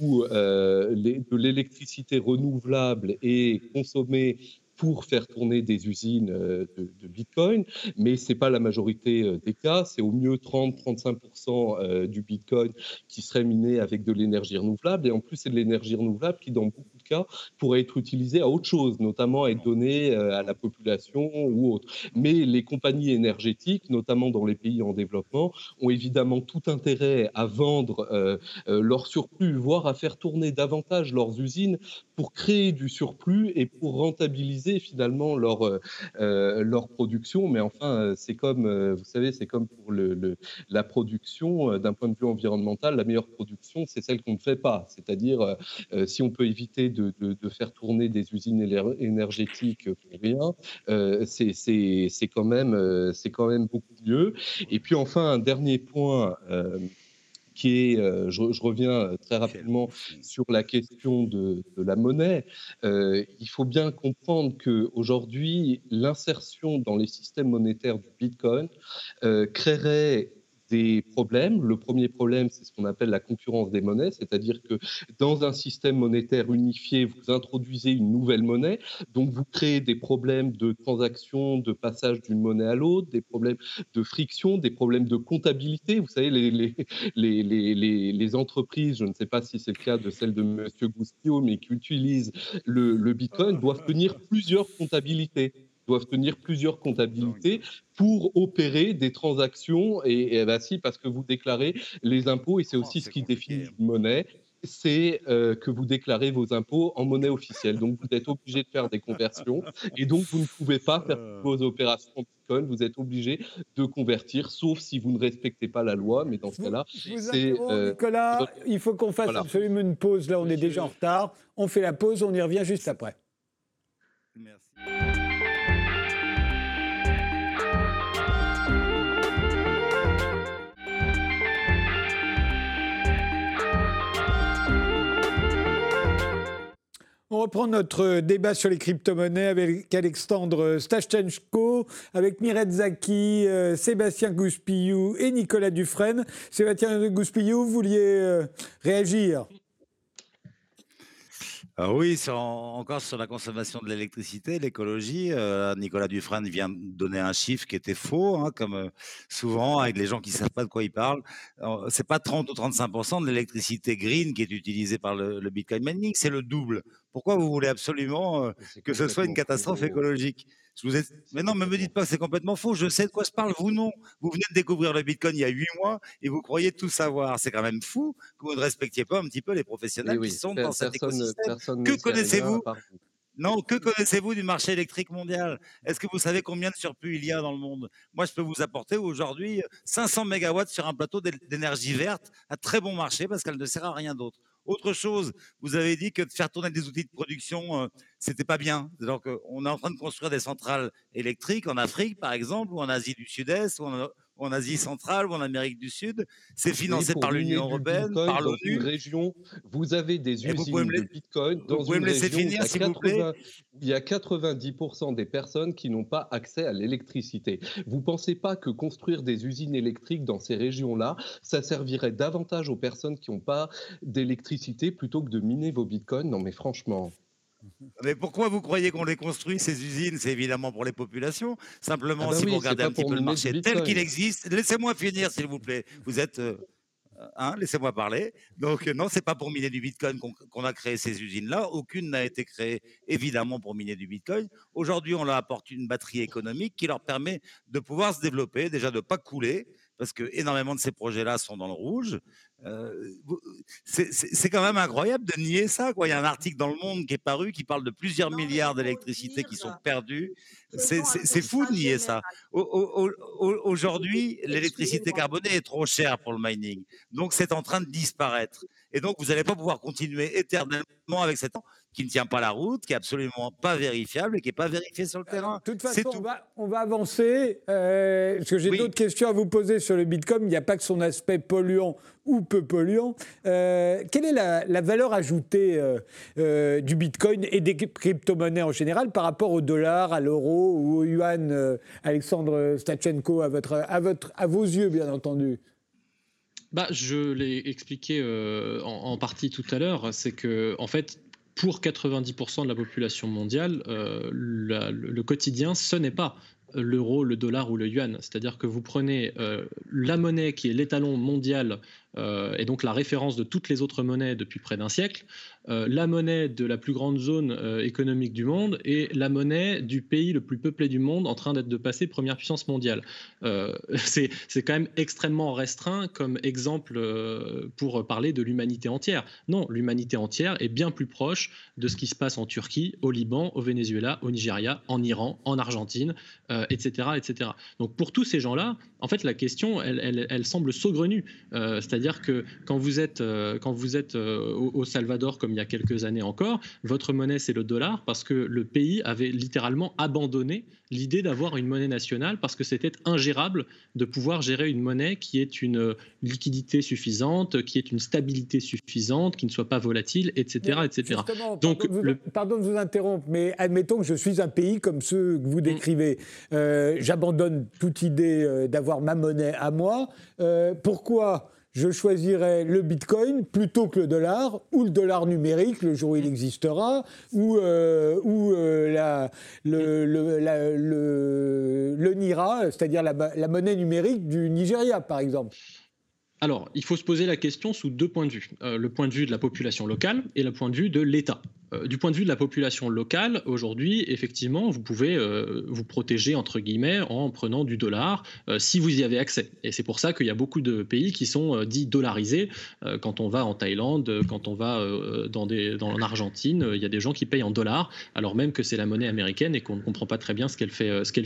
[SPEAKER 5] où de l'électricité renouvelable est consommée pour faire tourner des usines euh, de, Bitcoin, mais ce n'est pas la majorité euh, des cas. C'est au mieux 30-35% euh, du Bitcoin qui serait miné avec de l'énergie renouvelable. Et en plus, c'est de l'énergie renouvelable qui, dans beaucoup cas, pourrait être utilisée à autre chose, notamment être donnée à la population ou autre. Mais les compagnies énergétiques, notamment dans les pays en développement, ont évidemment tout intérêt à vendre leur surplus, voire à faire tourner davantage leurs usines pour créer du surplus et pour rentabiliser finalement leur, euh, euh, leur production. Mais enfin, euh, c'est comme, vous savez, c'est comme pour la production, d'un point de vue environnemental, la meilleure production, c'est celle qu'on ne fait pas. C'est-à-dire, si on peut éviter de, de, faire tourner des usines énergétiques pour rien, c'est quand, même, c'est quand même beaucoup mieux. Et puis enfin, un dernier point qui est, euh, je, reviens euh, très rapidement sur la question de, la monnaie. Euh, il faut bien comprendre qu'aujourd'hui, l'insertion dans les systèmes monétaires du Bitcoin créerait des problèmes. Le premier problème, c'est ce qu'on appelle la concurrence des monnaies, c'est-à-dire que dans un système monétaire unifié, vous introduisez une nouvelle monnaie, donc vous créez des problèmes de transaction, de passage d'une monnaie à l'autre, des problèmes de friction, des problèmes de comptabilité. Vous savez, les, entreprises, je ne sais pas si c'est le cas de celle de M. Goustio, mais qui utilisent le Bitcoin, doivent tenir plusieurs comptabilités doivent tenir plusieurs comptabilités pour opérer des transactions. Et, et bah si, parce que vous déclarez les impôts, et c'est aussi ce qui définit une monnaie, c'est euh, que vous déclarez vos impôts en monnaie officielle. Donc, vous êtes obligé de faire des conversions et donc vous ne pouvez pas faire euh. vos opérations Bitcoin. Vous êtes obligé de convertir, sauf si vous ne respectez pas la loi. Mais dans ce cas-là,
[SPEAKER 1] c'est. Euh, Nicolas, il faut qu'on fasse absolument une pause. Là, on est déjà en retard. On fait la pause, on y revient juste après. Merci. Reprend notre débat sur les crypto-monnaies avec Alexandre Stachenko, avec Miret Zaki, euh, Sébastien Gouspillou et Nicolas Dufresne. Sébastien Gouspillou, vous vouliez euh, réagir?
[SPEAKER 4] Ah oui, encore sur la consommation de l'électricité, l'écologie. Euh, Nicolas Dufresne vient de donner un chiffre qui était faux, hein, comme souvent avec les gens qui ne savent pas de quoi ils parlent. C'est pas 30 ou 35 de l'électricité green qui est utilisée par le, le Bitcoin mining, c'est le double. Pourquoi vous voulez absolument euh, que ce soit une catastrophe écologique? Je vous ai... Mais non, ne me dites pas que c'est complètement faux. Je sais de quoi je parle. Vous non. Vous venez de découvrir le Bitcoin il y a huit mois et vous croyez tout savoir. C'est quand même fou que vous ne respectiez pas un petit peu les professionnels qui sont dans cet écosystème. Que connaissez-vous non, que connaissez-vous du marché électrique mondial? Est-ce que vous savez combien de surplus il y a dans le monde? Moi, je peux vous apporter aujourd'hui 500 mégawatts sur un plateau d'énergie verte à très bon marché parce qu'elle ne sert à rien d'autre. Autre chose, vous avez dit que de faire tourner des outils de production, euh, c'était pas bien. Donc, on est en train de construire des centrales électriques en Afrique, par exemple, ou en Asie du Sud-Est, en Asie centrale ou en Amérique du Sud. C'est financé par l'Union européenne, par l'ONU.
[SPEAKER 5] région, vous avez des usines de Bitcoin
[SPEAKER 4] dans vous pouvez me laisser finir, s'il vous plaît?
[SPEAKER 5] Il y a 90% des personnes qui n'ont pas accès à l'électricité. Vous ne pensez pas que construire des usines électriques dans ces régions-là, ça servirait davantage aux personnes qui n'ont pas d'électricité plutôt que de miner vos bitcoins? Non, mais franchement.
[SPEAKER 4] Mais pourquoi vous croyez qu'on les construit, ces usines? C'est évidemment pour les populations. Simplement, ah bah si vous regardez un petit peu le marché tel qu'il existe, laissez-moi finir, s'il vous plaît. Vous êtes. Euh, hein, laissez-moi parler. Donc, non, c'est pas pour miner du bitcoin qu'on a créé ces usines-là. Aucune n'a été créée, évidemment, pour miner du bitcoin. Aujourd'hui, on leur apporte une batterie économique qui leur permet de pouvoir se développer, déjà de ne pas couler, parce que énormément de ces projets-là sont dans le rouge. Euh, c'est quand même incroyable de nier ça. Quoi. Il y a un article dans Le Monde qui est paru qui parle de plusieurs milliards d'électricité qui sont perdus. C'est fou de nier ça. Aujourd'hui, l'électricité carbonée est trop chère pour le mining. Donc, c'est en train de disparaître. Et donc, vous n'allez pas pouvoir continuer éternellement avec cette qui ne tient pas la route, qui est absolument pas vérifiable et qui n'est pas vérifié sur le terrain.
[SPEAKER 1] De toute façon, on va, on va, avancer, euh, parce que j'ai d'autres questions à vous poser sur le Bitcoin. Il n'y a pas que son aspect polluant ou peu polluant. Euh, quelle est la, valeur ajoutée euh, du Bitcoin et des crypto-monnaies en général par rapport au dollar, à l'euro ou au yuan, Alexandre Stachenko, à, votre, à, votre, à vos yeux, bien entendu?
[SPEAKER 2] Bah, je l'ai expliqué en, en, partie tout à l'heure, c'est que en fait, pour 90% de la population mondiale, euh, le, quotidien, ce n'est pas l'euro, le dollar ou le yuan. C'est-à-dire que vous prenez euh, la monnaie qui est l'étalon mondial euh, et donc la référence de toutes les autres monnaies depuis près d'un siècle, euh, la monnaie de la plus grande zone euh, économique du monde et la monnaie du pays le plus peuplé du monde en train d'être de passer première puissance mondiale. c'est quand même extrêmement restreint comme exemple pour parler de l'humanité entière. Non, l'humanité entière est bien plus proche de ce qui se passe en Turquie, au Liban, au Venezuela, au Nigeria, en Iran, en Argentine, etc., etc. Donc pour tous ces gens-là, en fait, la question, elle, elle semble saugrenue. C'est-à-dire que quand vous êtes, euh, quand vous êtes euh, au, Salvador, comme il y a quelques années encore, votre monnaie, c'est le dollar, parce que le pays avait littéralement abandonné l'idée d'avoir une monnaie nationale, parce que c'était ingérable de pouvoir gérer une monnaie qui est une liquidité suffisante, qui est une stabilité suffisante, qui ne soit pas volatile, etc. etc.
[SPEAKER 1] Donc, pardon, de vous interrompre, mais admettons que je suis un pays comme ceux que vous mm. décrivez. Euh, j'abandonne toute idée d'avoir ma monnaie à moi. pourquoi je choisirais le Bitcoin plutôt que le dollar, ou le dollar numérique le jour où il existera, ou, euh, euh, le, NIRA, c'est-à-dire la, la monnaie numérique du Nigeria, par exemple.
[SPEAKER 2] Alors, il faut se poser la question sous deux points de vue. Euh, le point de vue de la population locale et le point de vue de l'État. Euh, du point de vue de la population locale, aujourd'hui, effectivement, vous pouvez euh, vous protéger, entre guillemets, en prenant du dollar si vous y avez accès. Et c'est pour ça qu'il y a beaucoup de pays qui sont dits dollarisés. quand on va en Thaïlande, quand on va dans, des, dans en Argentine, il y a des gens qui payent en dollars, alors même que c'est la monnaie américaine et qu'on ne comprend pas très bien ce qu'elle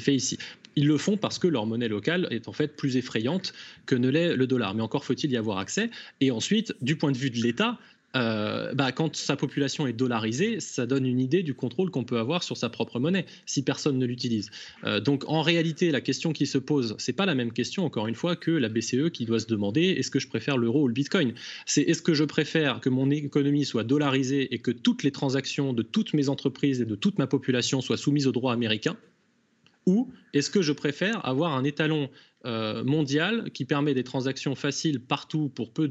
[SPEAKER 2] fait ici. Ils le font parce que leur monnaie locale est en fait plus effrayante que ne l'est le dollar. Mais encore faut-il y avoir accès Et ensuite, du point de vue de l'État, euh, bah, quand sa population est dollarisée, ça donne une idée du contrôle qu'on peut avoir sur sa propre monnaie si personne ne l'utilise. Euh, donc en réalité, la question qui se pose, c'est pas la même question encore une fois que la BCE qui doit se demander est-ce que je préfère l'euro ou le Bitcoin? C'est est-ce que je préfère que mon économie soit dollarisée et que toutes les transactions de toutes mes entreprises et de toute ma population soient soumises au droit américain? Ou est-ce que je préfère avoir un étalon euh, mondial qui permet des transactions faciles partout pour peu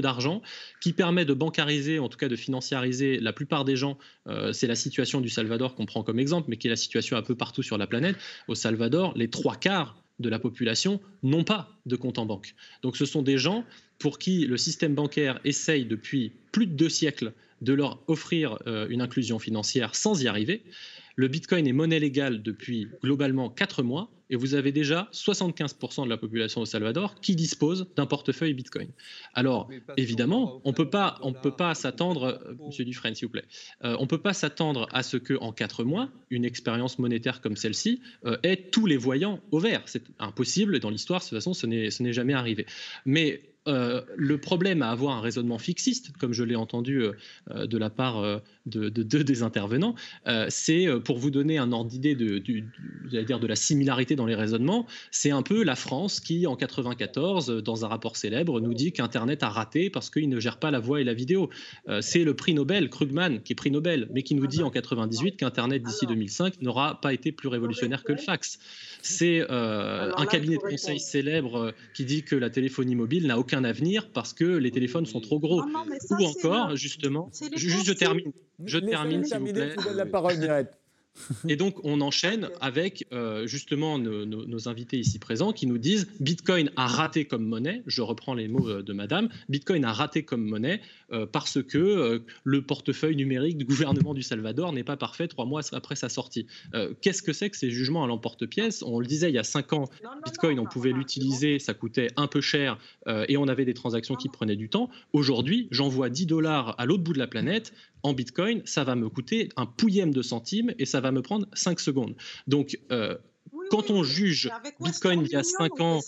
[SPEAKER 2] d'argent, qui permet de bancariser, en tout cas de financiariser la plupart des gens. Euh, c'est la situation du Salvador qu'on prend comme exemple, mais qui est la situation un peu partout sur la planète. Au Salvador, les trois quarts de la population n'ont pas de compte en banque. Donc ce sont des gens pour qui le système bancaire essaye depuis plus de deux siècles de leur offrir euh, une inclusion financière sans y arriver. Le Bitcoin est monnaie légale depuis globalement 4 mois et vous avez déjà 75% de la population au Salvador qui dispose d'un portefeuille Bitcoin. Alors, évidemment, on peut pas, on peut pas s'attendre, Monsieur Dufresne, s'il vous plaît, euh, on peut pas s'attendre à ce que en quatre mois, une expérience monétaire comme celle-ci euh, ait tous les voyants au vert. C'est impossible dans l'histoire. De toute façon, ce n'est jamais arrivé. Mais euh, le problème à avoir un raisonnement fixiste, comme je l'ai entendu euh, euh, de la part de deux des intervenants, c'est pour vous donner un ordre d'idée de, dire de la similarité dans les raisonnements, c'est un peu la France qui, en 94, dans un rapport célèbre, nous dit qu'Internet a raté parce qu'il ne gère pas la voix et la vidéo. c'est le prix Nobel, Krugman, qui est prix Nobel, mais qui nous dit en 98 qu'Internet d'ici 2005 n'aura pas été plus révolutionnaire que le fax. C'est un cabinet de conseil célèbre qui dit que la téléphonie mobile n'a aucun un avenir parce que les téléphones sont trop gros. Ou encore, justement, juste je termine, je termine, s'il vous plaît.
[SPEAKER 1] la parole,
[SPEAKER 2] Et donc, on enchaîne avec euh, justement nos, invités ici présents qui nous disent Bitcoin a raté comme monnaie. Je reprends les mots euh, de madame. Bitcoin a raté comme monnaie euh, parce que le portefeuille numérique du gouvernement du Salvador n'est pas parfait trois mois après sa sortie. Qu'est-ce que c'est que ces jugements à l'emporte-pièce? On le disait il y a cinq ans, Bitcoin, on pouvait l'utiliser, ça coûtait un peu cher et on avait des transactions qui prenaient du temps. Aujourd'hui, j'envoie 10 dollars à l'autre bout de la planète en Bitcoin, ça va me coûter un pouillème de centimes et ça va me prendre 5 secondes. Donc, euh, quand on juge Bitcoin il y a 5 ans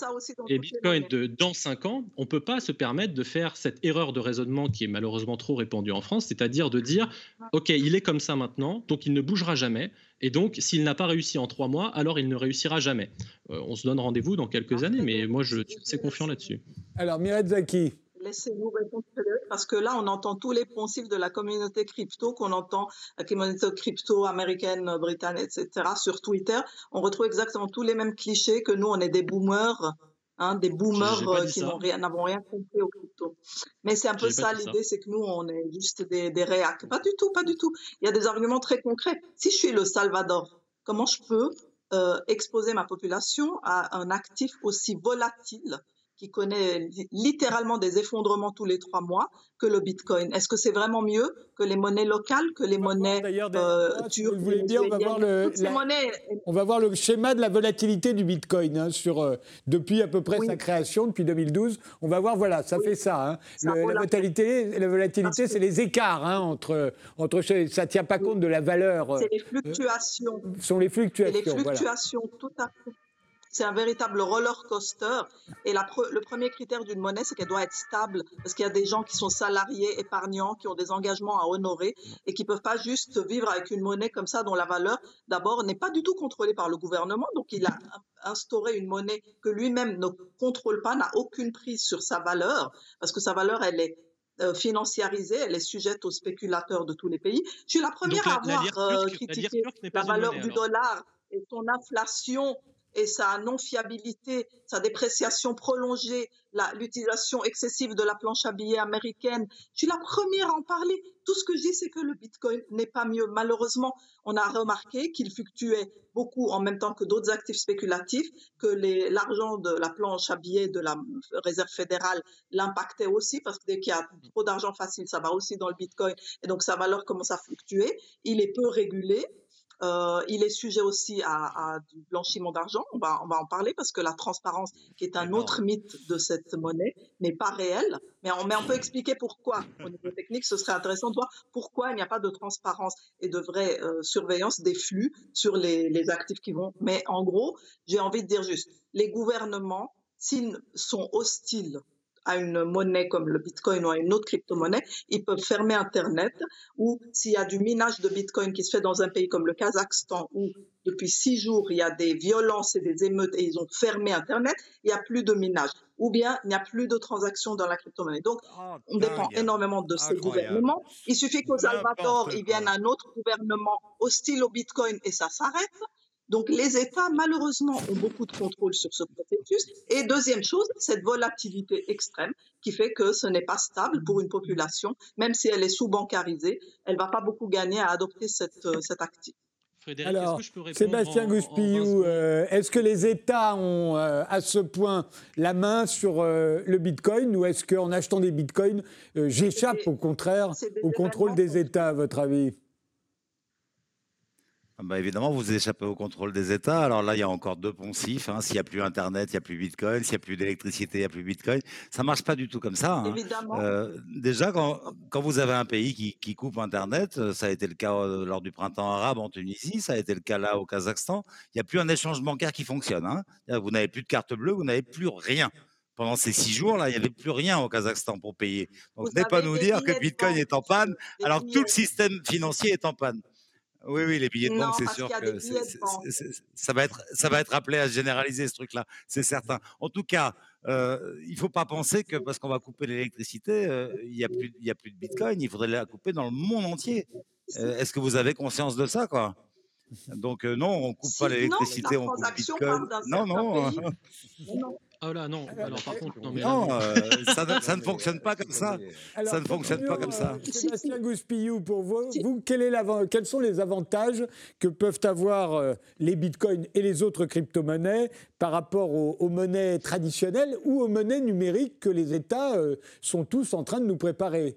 [SPEAKER 2] et Bitcoin de, dans 5 ans, on ne peut pas se permettre de faire cette erreur de raisonnement qui est malheureusement trop répandue en France, c'est-à-dire de dire, OK, il est comme ça maintenant, donc il ne bougera jamais, et donc s'il n'a pas réussi en 3 mois, alors il ne réussira jamais. Euh, on se donne rendez-vous dans quelques années, mais moi je suis assez confiant là-dessus.
[SPEAKER 1] Alors, Mireille Zaki,
[SPEAKER 3] Laissez-nous répondre parce que là, on entend tous les poncifs de la communauté crypto qu'on entend, la communauté crypto américaine, britannique, etc. sur Twitter. On retrouve exactement tous les mêmes clichés que nous, on est des boomers. Hein, des boomers euh, qui n'avons rien, rien, compris au crypto. Mais c'est un peu ça l'idée, c'est que nous, on est juste des, des réacs. Pas du tout, pas du tout. Il y a des arguments très concrets. Si je suis le Salvador, comment je peux euh, exposer ma population à un actif aussi volatile qui connaît littéralement des effondrements tous les trois mois que le Bitcoin. Est-ce que c'est vraiment mieux que les monnaies locales, que les monnaies
[SPEAKER 1] euh, turques Vous voulez dire, on va, voir le, on va voir le schéma de la volatilité du Bitcoin hein, sur, euh, depuis à peu près sa création, depuis 2012. On va voir, voilà, ça fait ça. Hein. la, volatilité, la volatilité, c'est les écarts hein, entre, entre. Ça ne tient pas compte de la valeur.
[SPEAKER 3] C'est les fluctuations.
[SPEAKER 1] Euh, sont les fluctuations.
[SPEAKER 3] Et les fluctuations, tout à fait. C'est un véritable roller coaster. Et le premier critère d'une monnaie, c'est qu'elle doit être stable, parce qu'il y a des gens qui sont salariés, épargnants, qui ont des engagements à honorer et qui peuvent pas juste vivre avec une monnaie comme ça dont la valeur, d'abord, n'est pas du tout contrôlée par le gouvernement. Donc, il a instauré une monnaie que lui-même ne contrôle pas, n'a aucune prise sur sa valeur, parce que sa valeur, elle est euh, financiarisée, elle est sujette aux spéculateurs de tous les pays. Je suis la première à avoir euh, critiqué la, valeur du dollar et son inflation et sa non-fiabilité, sa dépréciation prolongée, l'utilisation excessive de la planche à billets américaine. Je suis la première à en parler. Tout ce que je dis, c'est que le Bitcoin n'est pas mieux. Malheureusement, on a remarqué qu'il fluctuait beaucoup en même temps que d'autres actifs spéculatifs, que l'argent de la planche à billets de la Réserve fédérale l'impactait aussi, parce que dès qu'il y a trop d'argent facile, ça va aussi dans le Bitcoin, et donc sa valeur commence à fluctuer. Il est peu régulé. Euh, il est sujet aussi à, du blanchiment d'argent. On va, on va en parler parce que la transparence, qui est un autre mythe de cette monnaie, n'est pas réelle. Mais on, mais on peut expliquer pourquoi. Au niveau technique, ce serait intéressant de voir pourquoi il n'y a pas de transparence et de vraie euh, surveillance des flux sur les, les actifs qui vont. Mais en gros, j'ai envie de dire juste, les gouvernements, s'ils sont hostiles à une monnaie comme le Bitcoin ou à une autre crypto-monnaie, ils peuvent fermer Internet ou s'il y a du minage de Bitcoin qui se fait dans un pays comme le Kazakhstan où depuis six jours il y a des violences et des émeutes et ils ont fermé Internet, il n'y a plus de minage. Ou bien il n'y a plus de transactions dans la crypto-monnaie. Donc, oh, on dépend énormément de ces gouvernements. Il suffit qu'au Salvador, il vienne un autre gouvernement hostile au Bitcoin et ça s'arrête. Donc les États, malheureusement, ont beaucoup de contrôle sur ce processus. Et deuxième chose, cette volatilité extrême qui fait que ce n'est pas stable pour une population, même si elle est sous-bancarisée, elle va pas beaucoup gagner à adopter cette, euh, cet actif.
[SPEAKER 1] Frédéric, Alors, que je peux Sébastien Gouspillou, euh, est-ce que les États ont euh, à ce point la main sur le Bitcoin ou est-ce qu'en achetant des Bitcoins, j'échappe au contraire au contrôle des États, à votre avis?
[SPEAKER 4] Bah évidemment, vous échappez au contrôle des États. Alors là, il y a encore deux poncifs. Hein. S'il n'y a plus Internet, il n'y a plus Bitcoin. S'il n'y a plus d'électricité, il n'y a plus Bitcoin. Ça ne marche pas du tout comme ça. Hein. Euh, déjà, quand, quand, vous avez un pays qui, qui, coupe Internet, euh, ça a été le cas euh, lors du printemps arabe en Tunisie, ça a été le cas là au Kazakhstan, il n'y a plus un échange bancaire qui fonctionne. Hein. Vous n'avez plus de carte bleue, vous n'avez plus rien pendant ces six jours-là, il n'y avait plus rien au Kazakhstan pour payer. Donc, n'est pas nous dire que Bitcoin est en panne, alors que tout le système financier est en panne. Oui, oui, les billets de banque, c'est sûr que ça va être ça va être appelé à généraliser ce truc-là, c'est certain. En tout cas, euh, il ne faut pas penser que parce qu'on va couper l'électricité, euh, il n'y a plus a plus de Bitcoin. Il faudrait la couper dans le monde entier. Euh, est-ce que vous avez conscience de ça, quoi? Donc non, on coupe pas l'électricité, on coupe Bitcoin.
[SPEAKER 3] Non, non.
[SPEAKER 2] Ah là, non, alors par contre, non, mais
[SPEAKER 4] Non, euh, ça, ne- ça ne fonctionne pas comme ça.
[SPEAKER 1] Alors,
[SPEAKER 4] Ça ne fonctionne pas comme ça.
[SPEAKER 1] Sébastien Gouspillou, pour vous, vous quel est l'avan- quels sont les avantages que peuvent avoir euh, les bitcoins et les autres crypto-monnaies par rapport aux, aux monnaies traditionnelles ou aux monnaies numériques que les États euh, sont tous en train de nous préparer?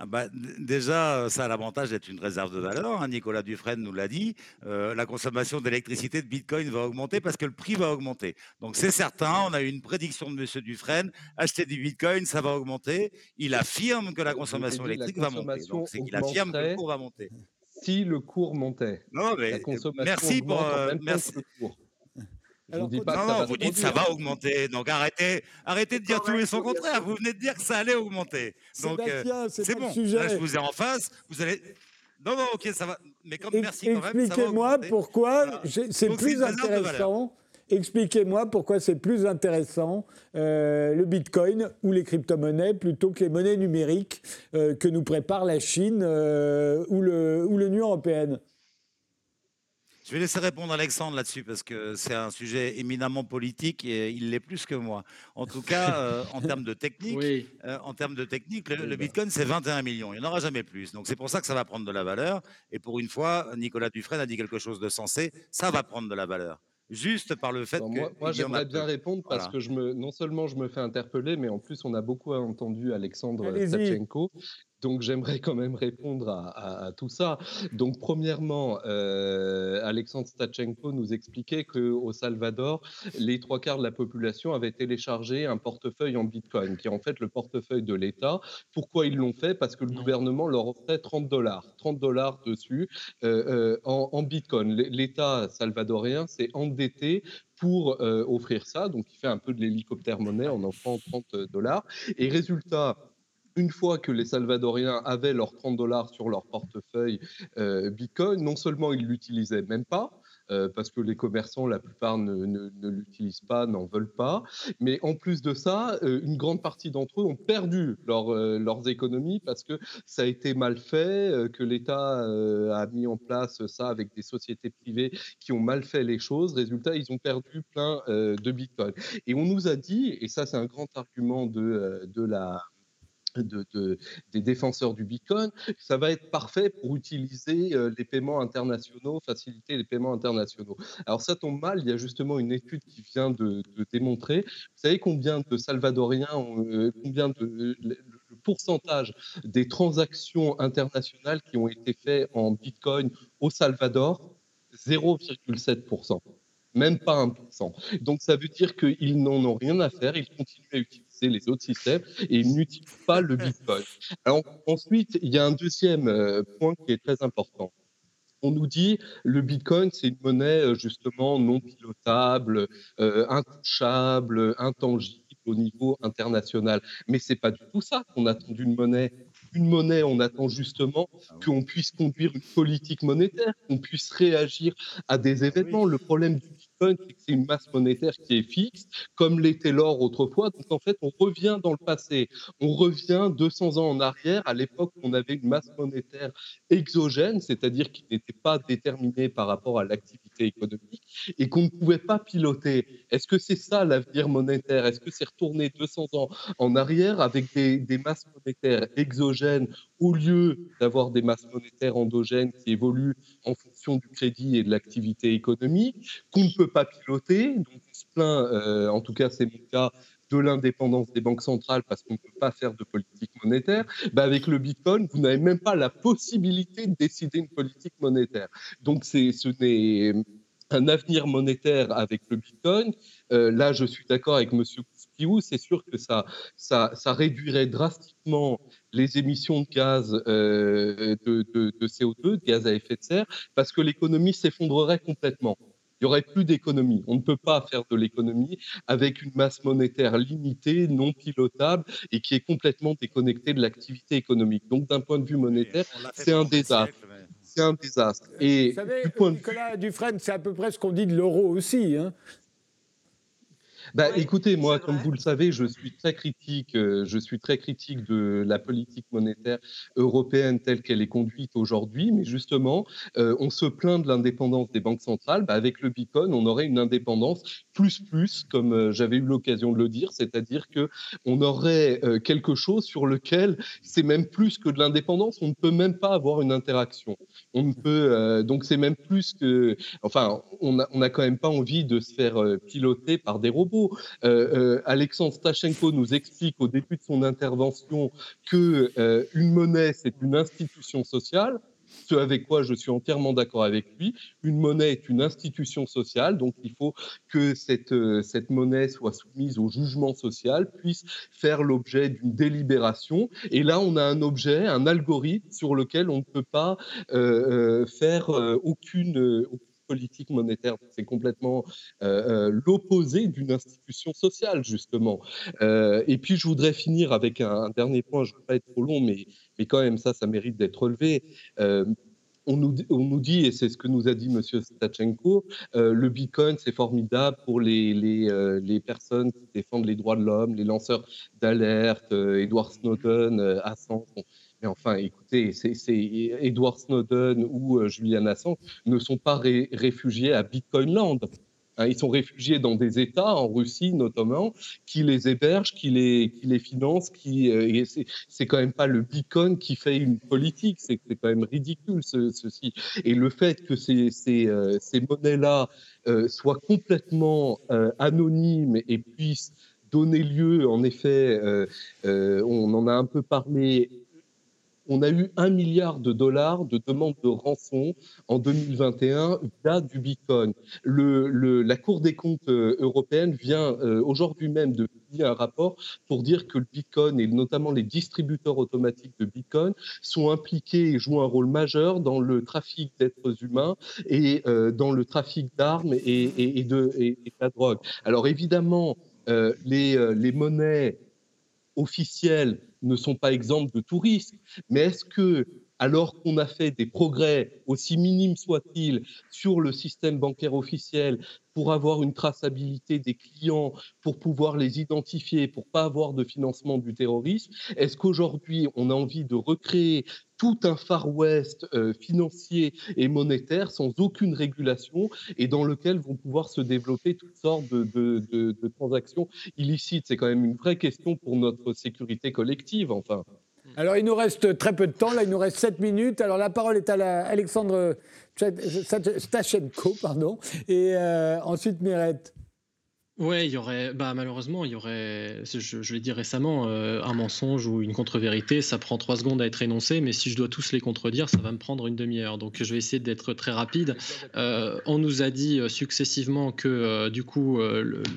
[SPEAKER 4] Ah bah, déjà, euh, ça a l'avantage d'être une réserve de valeur. hein, Nicolas Dufresne nous l'a dit. Euh, la consommation d'électricité de Bitcoin va augmenter parce que le prix va augmenter. Donc c'est certain, on a eu une prédiction de Monsieur Dufresne. Acheter du Bitcoin, ça va augmenter. Il affirme que la consommation
[SPEAKER 5] la
[SPEAKER 4] électrique va monter. c'est qu'il affirme que le cours va monter.
[SPEAKER 5] Si le cours montait,
[SPEAKER 4] Non,
[SPEAKER 5] la
[SPEAKER 4] mais
[SPEAKER 5] consommation
[SPEAKER 4] merci pour. euh, merci.
[SPEAKER 5] le cours. Je
[SPEAKER 1] Alors,
[SPEAKER 5] vous dis
[SPEAKER 1] quand-
[SPEAKER 5] pas que
[SPEAKER 4] Non,
[SPEAKER 5] ça
[SPEAKER 4] non, vous dites ça
[SPEAKER 5] produire.
[SPEAKER 4] va augmenter. Donc arrêtez, arrêtez de dire tout et son contraire. Vous venez de dire que ça allait augmenter. Donc euh,
[SPEAKER 1] c'est
[SPEAKER 4] bon.
[SPEAKER 1] sujet.
[SPEAKER 4] Là, je vous ai en face. Vous allez. Non, non, ok, ça va. Mais comme merci quand même. ça
[SPEAKER 1] Expliquez-moi pourquoi
[SPEAKER 4] Voilà.
[SPEAKER 1] c'est plus intéressant. Expliquez-moi pourquoi c'est plus intéressant euh, le Bitcoin ou les crypto-monnaies plutôt que les monnaies numériques euh, que nous prépare la Chine ou le- ou l'Union européenne.
[SPEAKER 4] Je vais laisser répondre Alexandre là-dessus parce que c'est un sujet éminemment politique et il l'est plus que moi. En tout cas, euh, en termes de technique,
[SPEAKER 2] Oui,
[SPEAKER 4] euh, en termes de technique, le, le
[SPEAKER 2] ben.
[SPEAKER 4] Bitcoin c'est 21 millions. Il n'y en aura jamais plus. Donc c'est pour ça que ça va prendre de la valeur. Et pour une fois, Nicolas Dufresne a dit quelque chose de sensé. Ça va prendre de la valeur. Juste par le fait que
[SPEAKER 5] moi, j'aimerais bien
[SPEAKER 4] peu.
[SPEAKER 5] répondre parce
[SPEAKER 4] Voilà.
[SPEAKER 5] que je me, non seulement je me fais interpeller, mais en plus on a beaucoup entendu Alexandre
[SPEAKER 1] Allez-y.
[SPEAKER 5] Donc j'aimerais quand même répondre à, à- à tout ça. Donc premièrement, euh, Alexandre Stachenko nous expliquait qu'au Salvador, les trois quarts de la population avaient téléchargé un portefeuille en Bitcoin, qui est en fait le portefeuille de l'État. Pourquoi ils l'ont fait? Parce que le gouvernement leur offrait 30 dollars, 30 dollars dessus euh, euh, en, en Bitcoin. L'État salvadorien s'est endetté pour offrir ça, donc il fait un peu de l'hélicoptère monnaie en offrant 30 dollars. Et résultat, une fois que les Salvadoriens avaient leurs 30 dollars sur leur portefeuille euh, Bitcoin, non seulement ils l'utilisaient même pas, euh, parce que les commerçants, la plupart ne, ne- ne l'utilisent pas, n'en veulent pas, mais en plus de ça, euh, une grande partie d'entre eux ont perdu leur, leurs économies parce que ça a été mal fait, que l'État a mis en place ça avec des sociétés privées qui ont mal fait les choses. Résultat, ils ont perdu plein de Bitcoin. Et on nous a dit, et ça c'est un grand argument de la de, de- des défenseurs du Bitcoin, ça va être parfait pour utiliser euh, les paiements internationaux, faciliter les paiements internationaux. Alors ça tombe mal, il y a justement une étude qui vient de, démontrer, vous savez combien de Salvadoriens, ont, euh, combien de le, le pourcentage des transactions internationales qui ont été faites en Bitcoin au Salvador? 0,7%. Même pas 1%. Donc ça veut dire qu'ils n'en ont rien à faire, ils continuent à utiliser les autres systèmes et ils n'utilisent pas le Bitcoin. Alors ensuite, il y a un deuxième euh, point qui est très important. On nous dit le Bitcoin, c'est une monnaie euh, justement non pilotable, euh, intouchable, intangible au niveau international. Mais c'est pas du tout ça qu'on attend d'une monnaie. Une monnaie, on attend justement qu'on puisse conduire une politique monétaire, qu'on puisse réagir à des événements. Le problème du C'est que c'est une masse monétaire qui est fixe, comme l'était l'or autrefois. Donc en fait, on revient dans le passé. On revient 200 ans en arrière, à l'époque où on avait une masse monétaire exogène, c'est-à-dire qui n'était pas déterminée par rapport à l'activité économique et qu'on ne pouvait pas piloter. Est-ce que c'est ça l'avenir monétaire? Est-ce que c'est retourner 200 ans en arrière avec des, des masses monétaires exogènes au lieu d'avoir des masses monétaires endogènes qui évoluent en fonction du crédit et de l'activité économique, qu'on ne peut pas piloter Donc on se plaint, euh, en tout cas c'est mon cas, de l'indépendance des banques centrales parce qu'on ne peut pas faire de politique monétaire, bah avec le Bitcoin, vous n'avez même pas la possibilité de décider une politique monétaire. Donc c'est, ce n'est un avenir monétaire avec le Bitcoin. Euh, là, je suis d'accord avec M. Kouspiou, c'est sûr que ça, ça, ça réduirait drastiquement les émissions de gaz euh, de, de CO2, de gaz à effet de serre, parce que l'économie s'effondrerait complètement. Il n'y aurait plus d'économie. On ne peut pas faire de l'économie avec une masse monétaire limitée, non pilotable et qui est complètement déconnectée de l'activité économique. Donc, d'un point de vue monétaire, c'est un désastre. c'est un désastre. Et
[SPEAKER 1] Vous savez,
[SPEAKER 5] du point de vue
[SPEAKER 1] Nicolas Dufresne, c'est à peu près ce qu'on dit de l'euro aussi. hein.
[SPEAKER 5] Bah, écoutez, moi, comme vous le savez, je suis très critique. Euh, je suis très critique de la politique monétaire européenne telle qu'elle est conduite aujourd'hui. Mais justement, euh, on se plaint de l'indépendance des banques centrales. Bah, avec le Bitcoin, on aurait une indépendance plus plus, comme euh, j'avais eu l'occasion de le dire, c'est-à-dire que on aurait quelque chose sur lequel c'est même plus que de l'indépendance. On ne peut même pas avoir une interaction. On ne peut donc c'est même plus que. Enfin, on n'a on a quand même pas envie de se faire piloter par des robots. Euh, euh, Alexandre Stachenko nous explique au début de son intervention que euh, une monnaie, c'est une institution sociale ce avec quoi je suis entièrement d'accord avec lui. Une monnaie est une institution sociale, donc il faut que cette, cette monnaie soit soumise au jugement social, puisse faire l'objet d'une délibération. Et là, on a un objet, un algorithme sur lequel on ne peut pas faire aucune, politique monétaire. C'est complètement euh, euh, l'opposé d'une institution sociale, justement. Euh, et puis, je voudrais finir avec un, dernier point. Je ne veux pas être trop long, mais, mais quand même, ça, ça mérite d'être relevé. On nous, on nous, dit, et c'est ce que nous a dit M. Stachenko, le Bitcoin, c'est formidable pour les, les, les, personnes qui défendent les droits de l'homme, les lanceurs d'alerte, Edward Snowden, Assange. Mais enfin, écoutez, c'est Edward Snowden ou euh, Julian Assange ne sont pas réfugiés à Bitcoinland. Hein, ils sont réfugiés dans des États, en Russie notamment, qui les hébergent, qui les, qui les financent. Qui, euh, c'est quand même pas le Bitcoin qui fait une politique, c'est quand même ridicule ceci. Et le fait que ces, ces, euh, ces monnaies-là soient complètement anonymes et puissent donner lieu, en effet, on en a un peu parlé, on a eu un milliard de dollars de demandes de rançon en 2021 via du Bitcoin. la Cour des comptes euh, européenne vient euh, aujourd'hui même de publier un rapport pour dire que le Bitcoin et notamment les distributeurs automatiques de Bitcoin sont impliqués et jouent un rôle majeur dans le trafic d'êtres humains et euh, dans le trafic d'armes et, de, la drogue. Alors évidemment, les, les monnaies officielles ne sont pas exemples de tout risque. Mais est-ce que, alors qu'on a fait des progrès, aussi minimes soient-ils, sur le système bancaire officiel, pour avoir une traçabilité des clients, pour pouvoir les identifier, pour pas avoir de financement du terrorisme, est-ce qu'aujourd'hui on a envie de recréer tout un Far West euh, financier et monétaire sans aucune régulation et dans lequel vont pouvoir se développer toutes sortes de, transactions illicites C'est quand même une vraie question pour notre sécurité collective, enfin.
[SPEAKER 1] Alors, il nous reste très peu de temps. Là, il nous reste 7 minutes. Alors, la parole est à Alexandre Stachenko, pardon. Et euh, ensuite, Mirette.
[SPEAKER 2] Ouais, il y aurait, bah malheureusement, il y aurait, je, l'ai dit récemment, euh, un mensonge ou une contre-vérité, ça prend trois secondes à être énoncé, mais si je dois tous les contredire, ça va me prendre une demi-heure. Donc je vais essayer d'être très rapide. Euh, on nous a dit euh, successivement que du coup,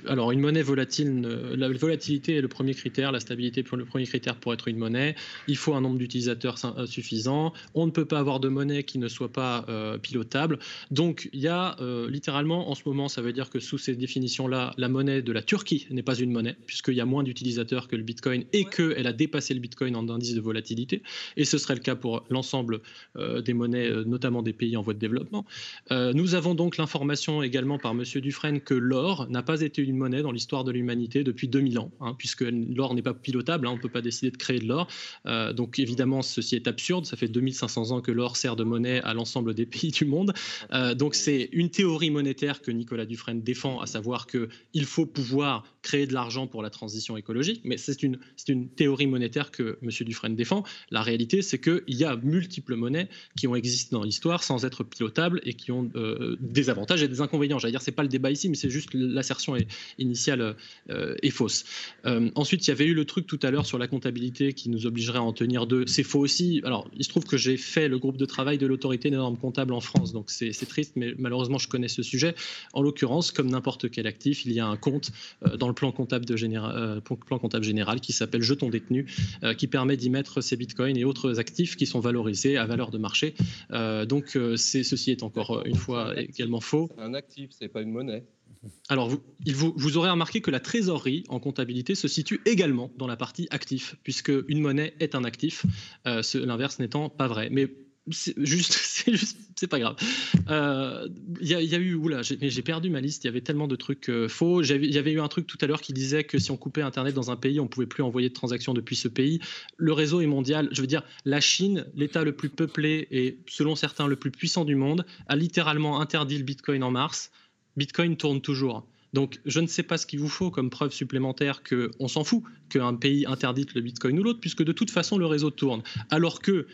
[SPEAKER 2] alors une monnaie volatile, la volatilité est le premier critère, la stabilité est le premier critère pour être une monnaie. Il faut un nombre d'utilisateurs suffisant. On ne peut pas avoir de monnaie qui ne soit pas pilotable. Donc il y a littéralement en ce moment, ça veut dire que sous ces définitions-là, la monnaie de la Turquie n'est pas une monnaie, puisqu'il y a moins d'utilisateurs que le Bitcoin et qu'elle a dépassé le Bitcoin en indice de volatilité. Et ce serait le cas pour l'ensemble euh, des monnaies, euh, notamment des pays en voie de développement. Euh, nous avons donc l'information également par M. Dufresne que l'or n'a pas été une monnaie dans l'histoire de l'humanité depuis 2000 ans, hein, puisque l'or n'est pas pilotable, hein, on ne peut pas décider de créer de l'or. donc évidemment, ceci est absurde, ça fait 2500 ans que l'or sert de monnaie à l'ensemble des pays du monde. donc c'est une théorie monétaire que Nicolas Dufresne défend, à savoir qu'il il faut pouvoir créer de l'argent pour la transition écologique, mais c'est une, une théorie monétaire que M. Dufresne défend. La réalité, c'est qu'il y a multiples monnaies qui ont existé dans l'histoire sans être pilotables et qui ont euh, des avantages et des inconvénients. J'allais dire, c'est pas le débat ici, mais c'est juste l'assertion initiale euh, est fausse. Euh, ensuite, il y avait eu le truc tout à l'heure sur la comptabilité qui nous obligerait à en tenir deux. C'est faux aussi. Alors, il se trouve que j'ai fait le groupe de travail de l'autorité des normes comptables en France, donc c'est triste, mais malheureusement, je connais ce sujet. En l'occurrence, comme n'importe quel actif, il y a un compte euh, dans le plan comptable, de général, euh, plan comptable général qui s'appelle Jeton détenu, euh, qui permet d'y mettre ces bitcoins et autres actifs qui sont valorisés à valeur de marché. donc ceci est encore une fois également faux.
[SPEAKER 5] Un actif, c'est pas une monnaie.
[SPEAKER 2] Alors, vous, vous, vous, aurez remarqué que la trésorerie en comptabilité se situe également dans la partie actif, puisque une monnaie est un actif, l'inverse n'étant pas vrai. Mais c'est juste, c'est juste, c'est pas grave. Il euh, y, a eu, oula, j'ai perdu ma liste. Il y avait tellement de trucs euh, faux. Il y avait eu un truc tout à l'heure qui disait que si on coupait Internet dans un pays, on pouvait plus envoyer de transactions depuis ce pays. Le réseau est mondial. Je veux dire, la Chine, l'État le plus peuplé et selon certains le plus puissant du monde, a littéralement interdit le Bitcoin en mars. Bitcoin tourne toujours. Donc, je ne sais pas ce qu'il vous faut comme preuve supplémentaire qu'on s'en fout qu'un pays interdite le Bitcoin ou l'autre, puisque de toute façon, le réseau tourne. Alors que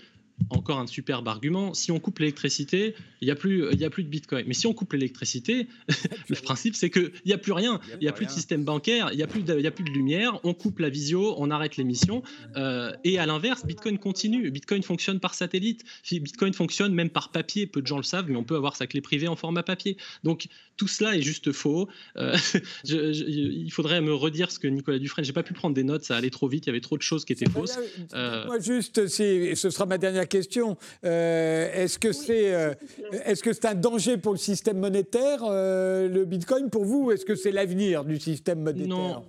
[SPEAKER 2] encore un superbe argument. Si on coupe l'électricité, il n'y a, plus, a plus de bitcoin. Mais si on coupe l'électricité, le principe, c'est qu'il n'y a plus rien. Il n'y a, plus de système bancaire, il n'y a, plus de, a plus de lumière. On coupe la visio, on arrête l'émission. Euh, et à l'inverse, bitcoin continue. Bitcoin fonctionne par satellite. Bitcoin fonctionne même par papier. Peu de gens le savent, mais on peut avoir sa clé privée en format papier. Donc tout cela est juste faux. Euh, il faudrait me redire ce que Nicolas Dufresne. J'ai pas pu prendre des notes, ça allait trop vite. Il y avait trop de choses qui étaient fausses.
[SPEAKER 1] Euh, moi, juste, ce sera ma dernière question. Euh, est-ce que c'est est-ce que c'est un danger pour le système monétaire, le Bitcoin, pour vous, ou est-ce que c'est l'avenir du système monétaire?
[SPEAKER 2] Non.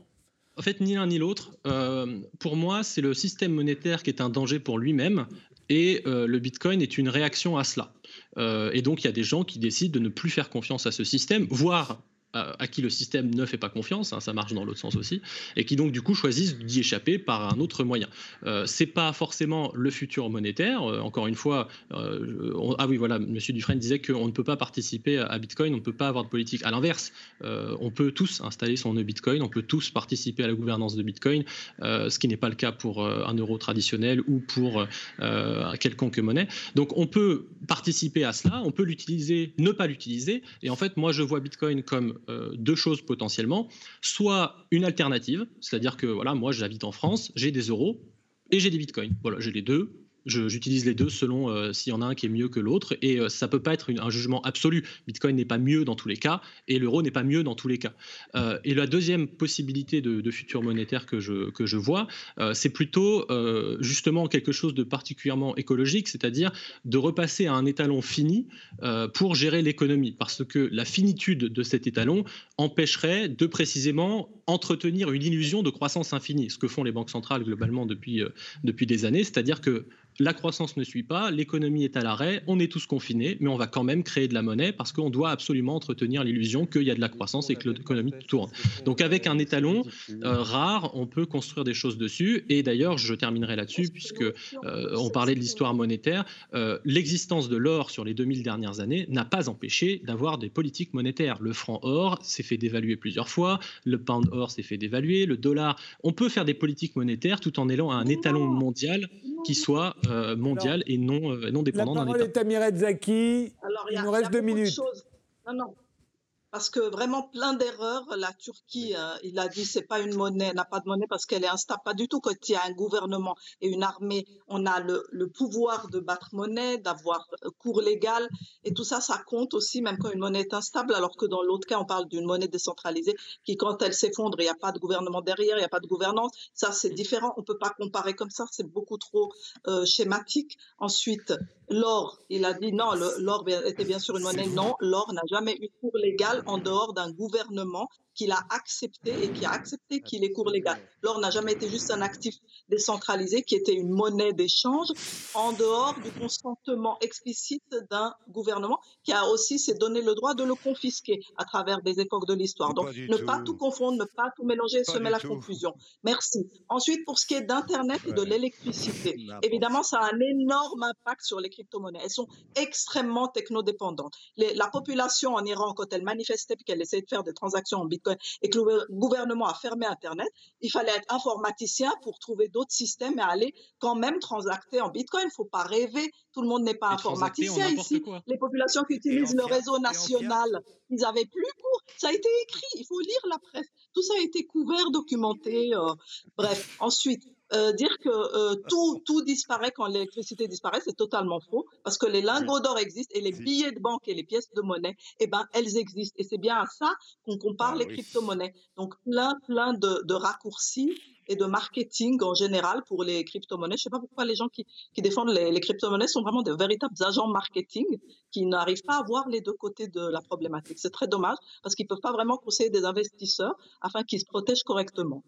[SPEAKER 2] En fait, ni l'un ni l'autre. pour moi, c'est le système monétaire qui est un danger pour lui-même, et le Bitcoin est une réaction à cela. Euh, et donc, il y a des gens qui décident de ne plus faire confiance à ce système, voire à, qui le système ne fait pas confiance, hein, ça marche dans l'autre sens aussi, et qui donc du coup choisissent d'y échapper par un autre moyen. Euh, c'est pas forcément le futur monétaire. Euh, encore une fois, euh, ah oui voilà, Monsieur Dufresne disait qu'on ne peut pas participer à Bitcoin, on ne peut pas avoir de politique. À l'inverse, euh, on peut tous installer son nœud Bitcoin, on peut tous participer à la gouvernance de Bitcoin, ce qui n'est pas le cas pour un euro traditionnel ou pour quelconque monnaie. Donc on peut participer à cela, on peut l'utiliser, ne pas l'utiliser, et en fait moi je vois Bitcoin comme euh, deux choses potentiellement. Soit une alternative, c'est-à-dire que voilà, moi j'habite en France, j'ai des euros et j'ai des bitcoins. Voilà, j'ai les deux j'utilise les deux selon euh, s'il y en a un qui est mieux que l'autre. Et euh, ça peut pas être un jugement absolu. Bitcoin n'est pas mieux dans tous les cas et l'euro n'est pas mieux dans tous les cas. Euh, et la deuxième possibilité de, futur monétaire que je, que je vois, c'est plutôt justement quelque chose de particulièrement écologique, c'est-à-dire de repasser à un étalon fini pour gérer l'économie. Parce que la finitude de cet étalon empêcherait de précisément entretenir une illusion de croissance infinie, ce que font les banques centrales globalement depuis, depuis des années, c'est-à-dire que la croissance ne suit pas, l'économie est à l'arrêt, on est tous confinés, mais on va quand même créer de la monnaie parce qu'on doit absolument entretenir l'illusion qu'il y a de la croissance et que l'économie tourne. Donc avec un étalon euh, rare, on peut construire des choses dessus. Et d'ailleurs, je terminerai là-dessus puisque euh, on parlait de l'histoire monétaire. Euh, l'existence de l'or sur les 2000 dernières années n'a pas empêché d'avoir des politiques monétaires. Le franc or s'est fait dévaluer plusieurs fois, le pound or s'est fait dévaluer, le dollar. On peut faire des politiques monétaires tout en ayant un étalon mondial qui soit euh, mondiale et non, euh, non dépendant d'un État.
[SPEAKER 1] La parole est à Zaki. Il nous reste deux minutes.
[SPEAKER 3] Non, non parce que vraiment plein d'erreurs. La Turquie, euh, il a dit c'est pas une monnaie, n'a pas de monnaie parce qu'elle est instable. Pas du tout. Quand il y a un gouvernement et une armée, on a le, le pouvoir de battre monnaie, d'avoir euh, cours légal et tout ça, ça compte aussi même quand une monnaie est instable. Alors que dans l'autre cas, on parle d'une monnaie décentralisée qui, quand elle s'effondre, il n'y a pas de gouvernement derrière, il n'y a pas de gouvernance. Ça, c'est différent. On peut pas comparer comme ça. C'est beaucoup trop euh, schématique. Ensuite, l'or, il a dit non, l'or était bien sûr une monnaie. Non, l'or n'a jamais eu cours légal en dehors d'un gouvernement qu'il a accepté et qui a accepté qu'il est cours légal. L'or n'a jamais été juste un actif décentralisé qui était une monnaie d'échange en dehors du consentement explicite d'un gouvernement qui a aussi s'est donné le droit de le confisquer à travers des époques de l'histoire. Donc ne pas tout confondre, ne pas tout mélanger, semer la confusion. Merci. Ensuite, pour ce qui est d'Internet et de l'électricité, évidemment, ça a un énorme impact sur les crypto-monnaies. Elles sont extrêmement technodépendantes. la population en Iran, quand elle manifestait et qu'elle essayait de faire des transactions en Bitcoin, et que le gouvernement a fermé Internet, il fallait être informaticien pour trouver d'autres systèmes et aller quand même transacter en Bitcoin. Il ne faut pas rêver. Tout le monde n'est pas informaticien ici. Les populations qui utilisent le réseau national, ils avaient plus cours. Ça a été écrit. Il faut lire la presse. Tout ça a été couvert, documenté. Euh, bref. Ensuite, euh, dire que euh, tout, tout disparaît quand l'électricité disparaît, c'est totalement faux, parce que les lingots d'or existent et les billets de banque et les pièces de monnaie, eh ben, elles existent. Et c'est bien à ça qu'on compare ah les crypto-monnaies. Donc, plein, plein de, de, raccourcis et de marketing en général pour les crypto-monnaies. Je sais pas pourquoi les gens qui, qui défendent les, les crypto-monnaies sont vraiment de véritables agents marketing qui n'arrivent pas à voir les deux côtés de la problématique. C'est très dommage parce qu'ils peuvent pas vraiment conseiller des investisseurs afin qu'ils se protègent correctement.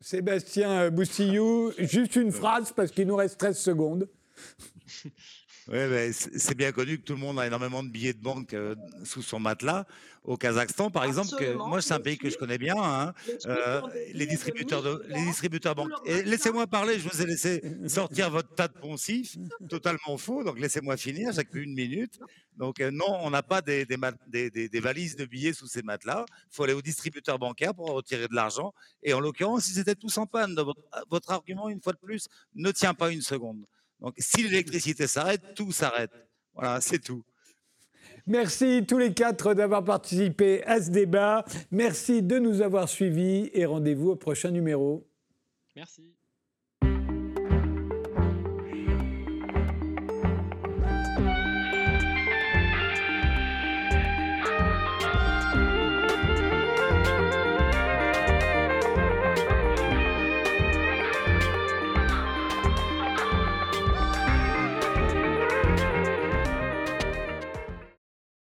[SPEAKER 1] Sébastien Boussillou, juste une phrase parce qu'il nous reste 13 secondes.
[SPEAKER 4] Ouais, c'est bien connu que tout le monde a énormément de billets de banque euh, sous son matelas. Au Kazakhstan, par exemple, moi, c'est un pays que je connais bien. Hein, euh, les distributeurs de, les distributeurs bancaires. Laissez-moi parler. Je vous ai laissé sortir votre tas de poncifs, totalement faux. Donc laissez-moi finir. J'ai que une minute. Donc euh, non, on n'a pas des, des, des, valises de billets sous ces matelas. Il faut aller au distributeur bancaire pour retirer de l'argent. Et en l'occurrence, si c'était tous en panne, votre argument, une fois de plus, ne tient pas une seconde. Donc si l'électricité s'arrête, tout s'arrête. Voilà, c'est tout.
[SPEAKER 1] Merci tous les quatre d'avoir participé à ce débat. Merci de nous avoir suivis et rendez-vous au prochain numéro.
[SPEAKER 2] Merci.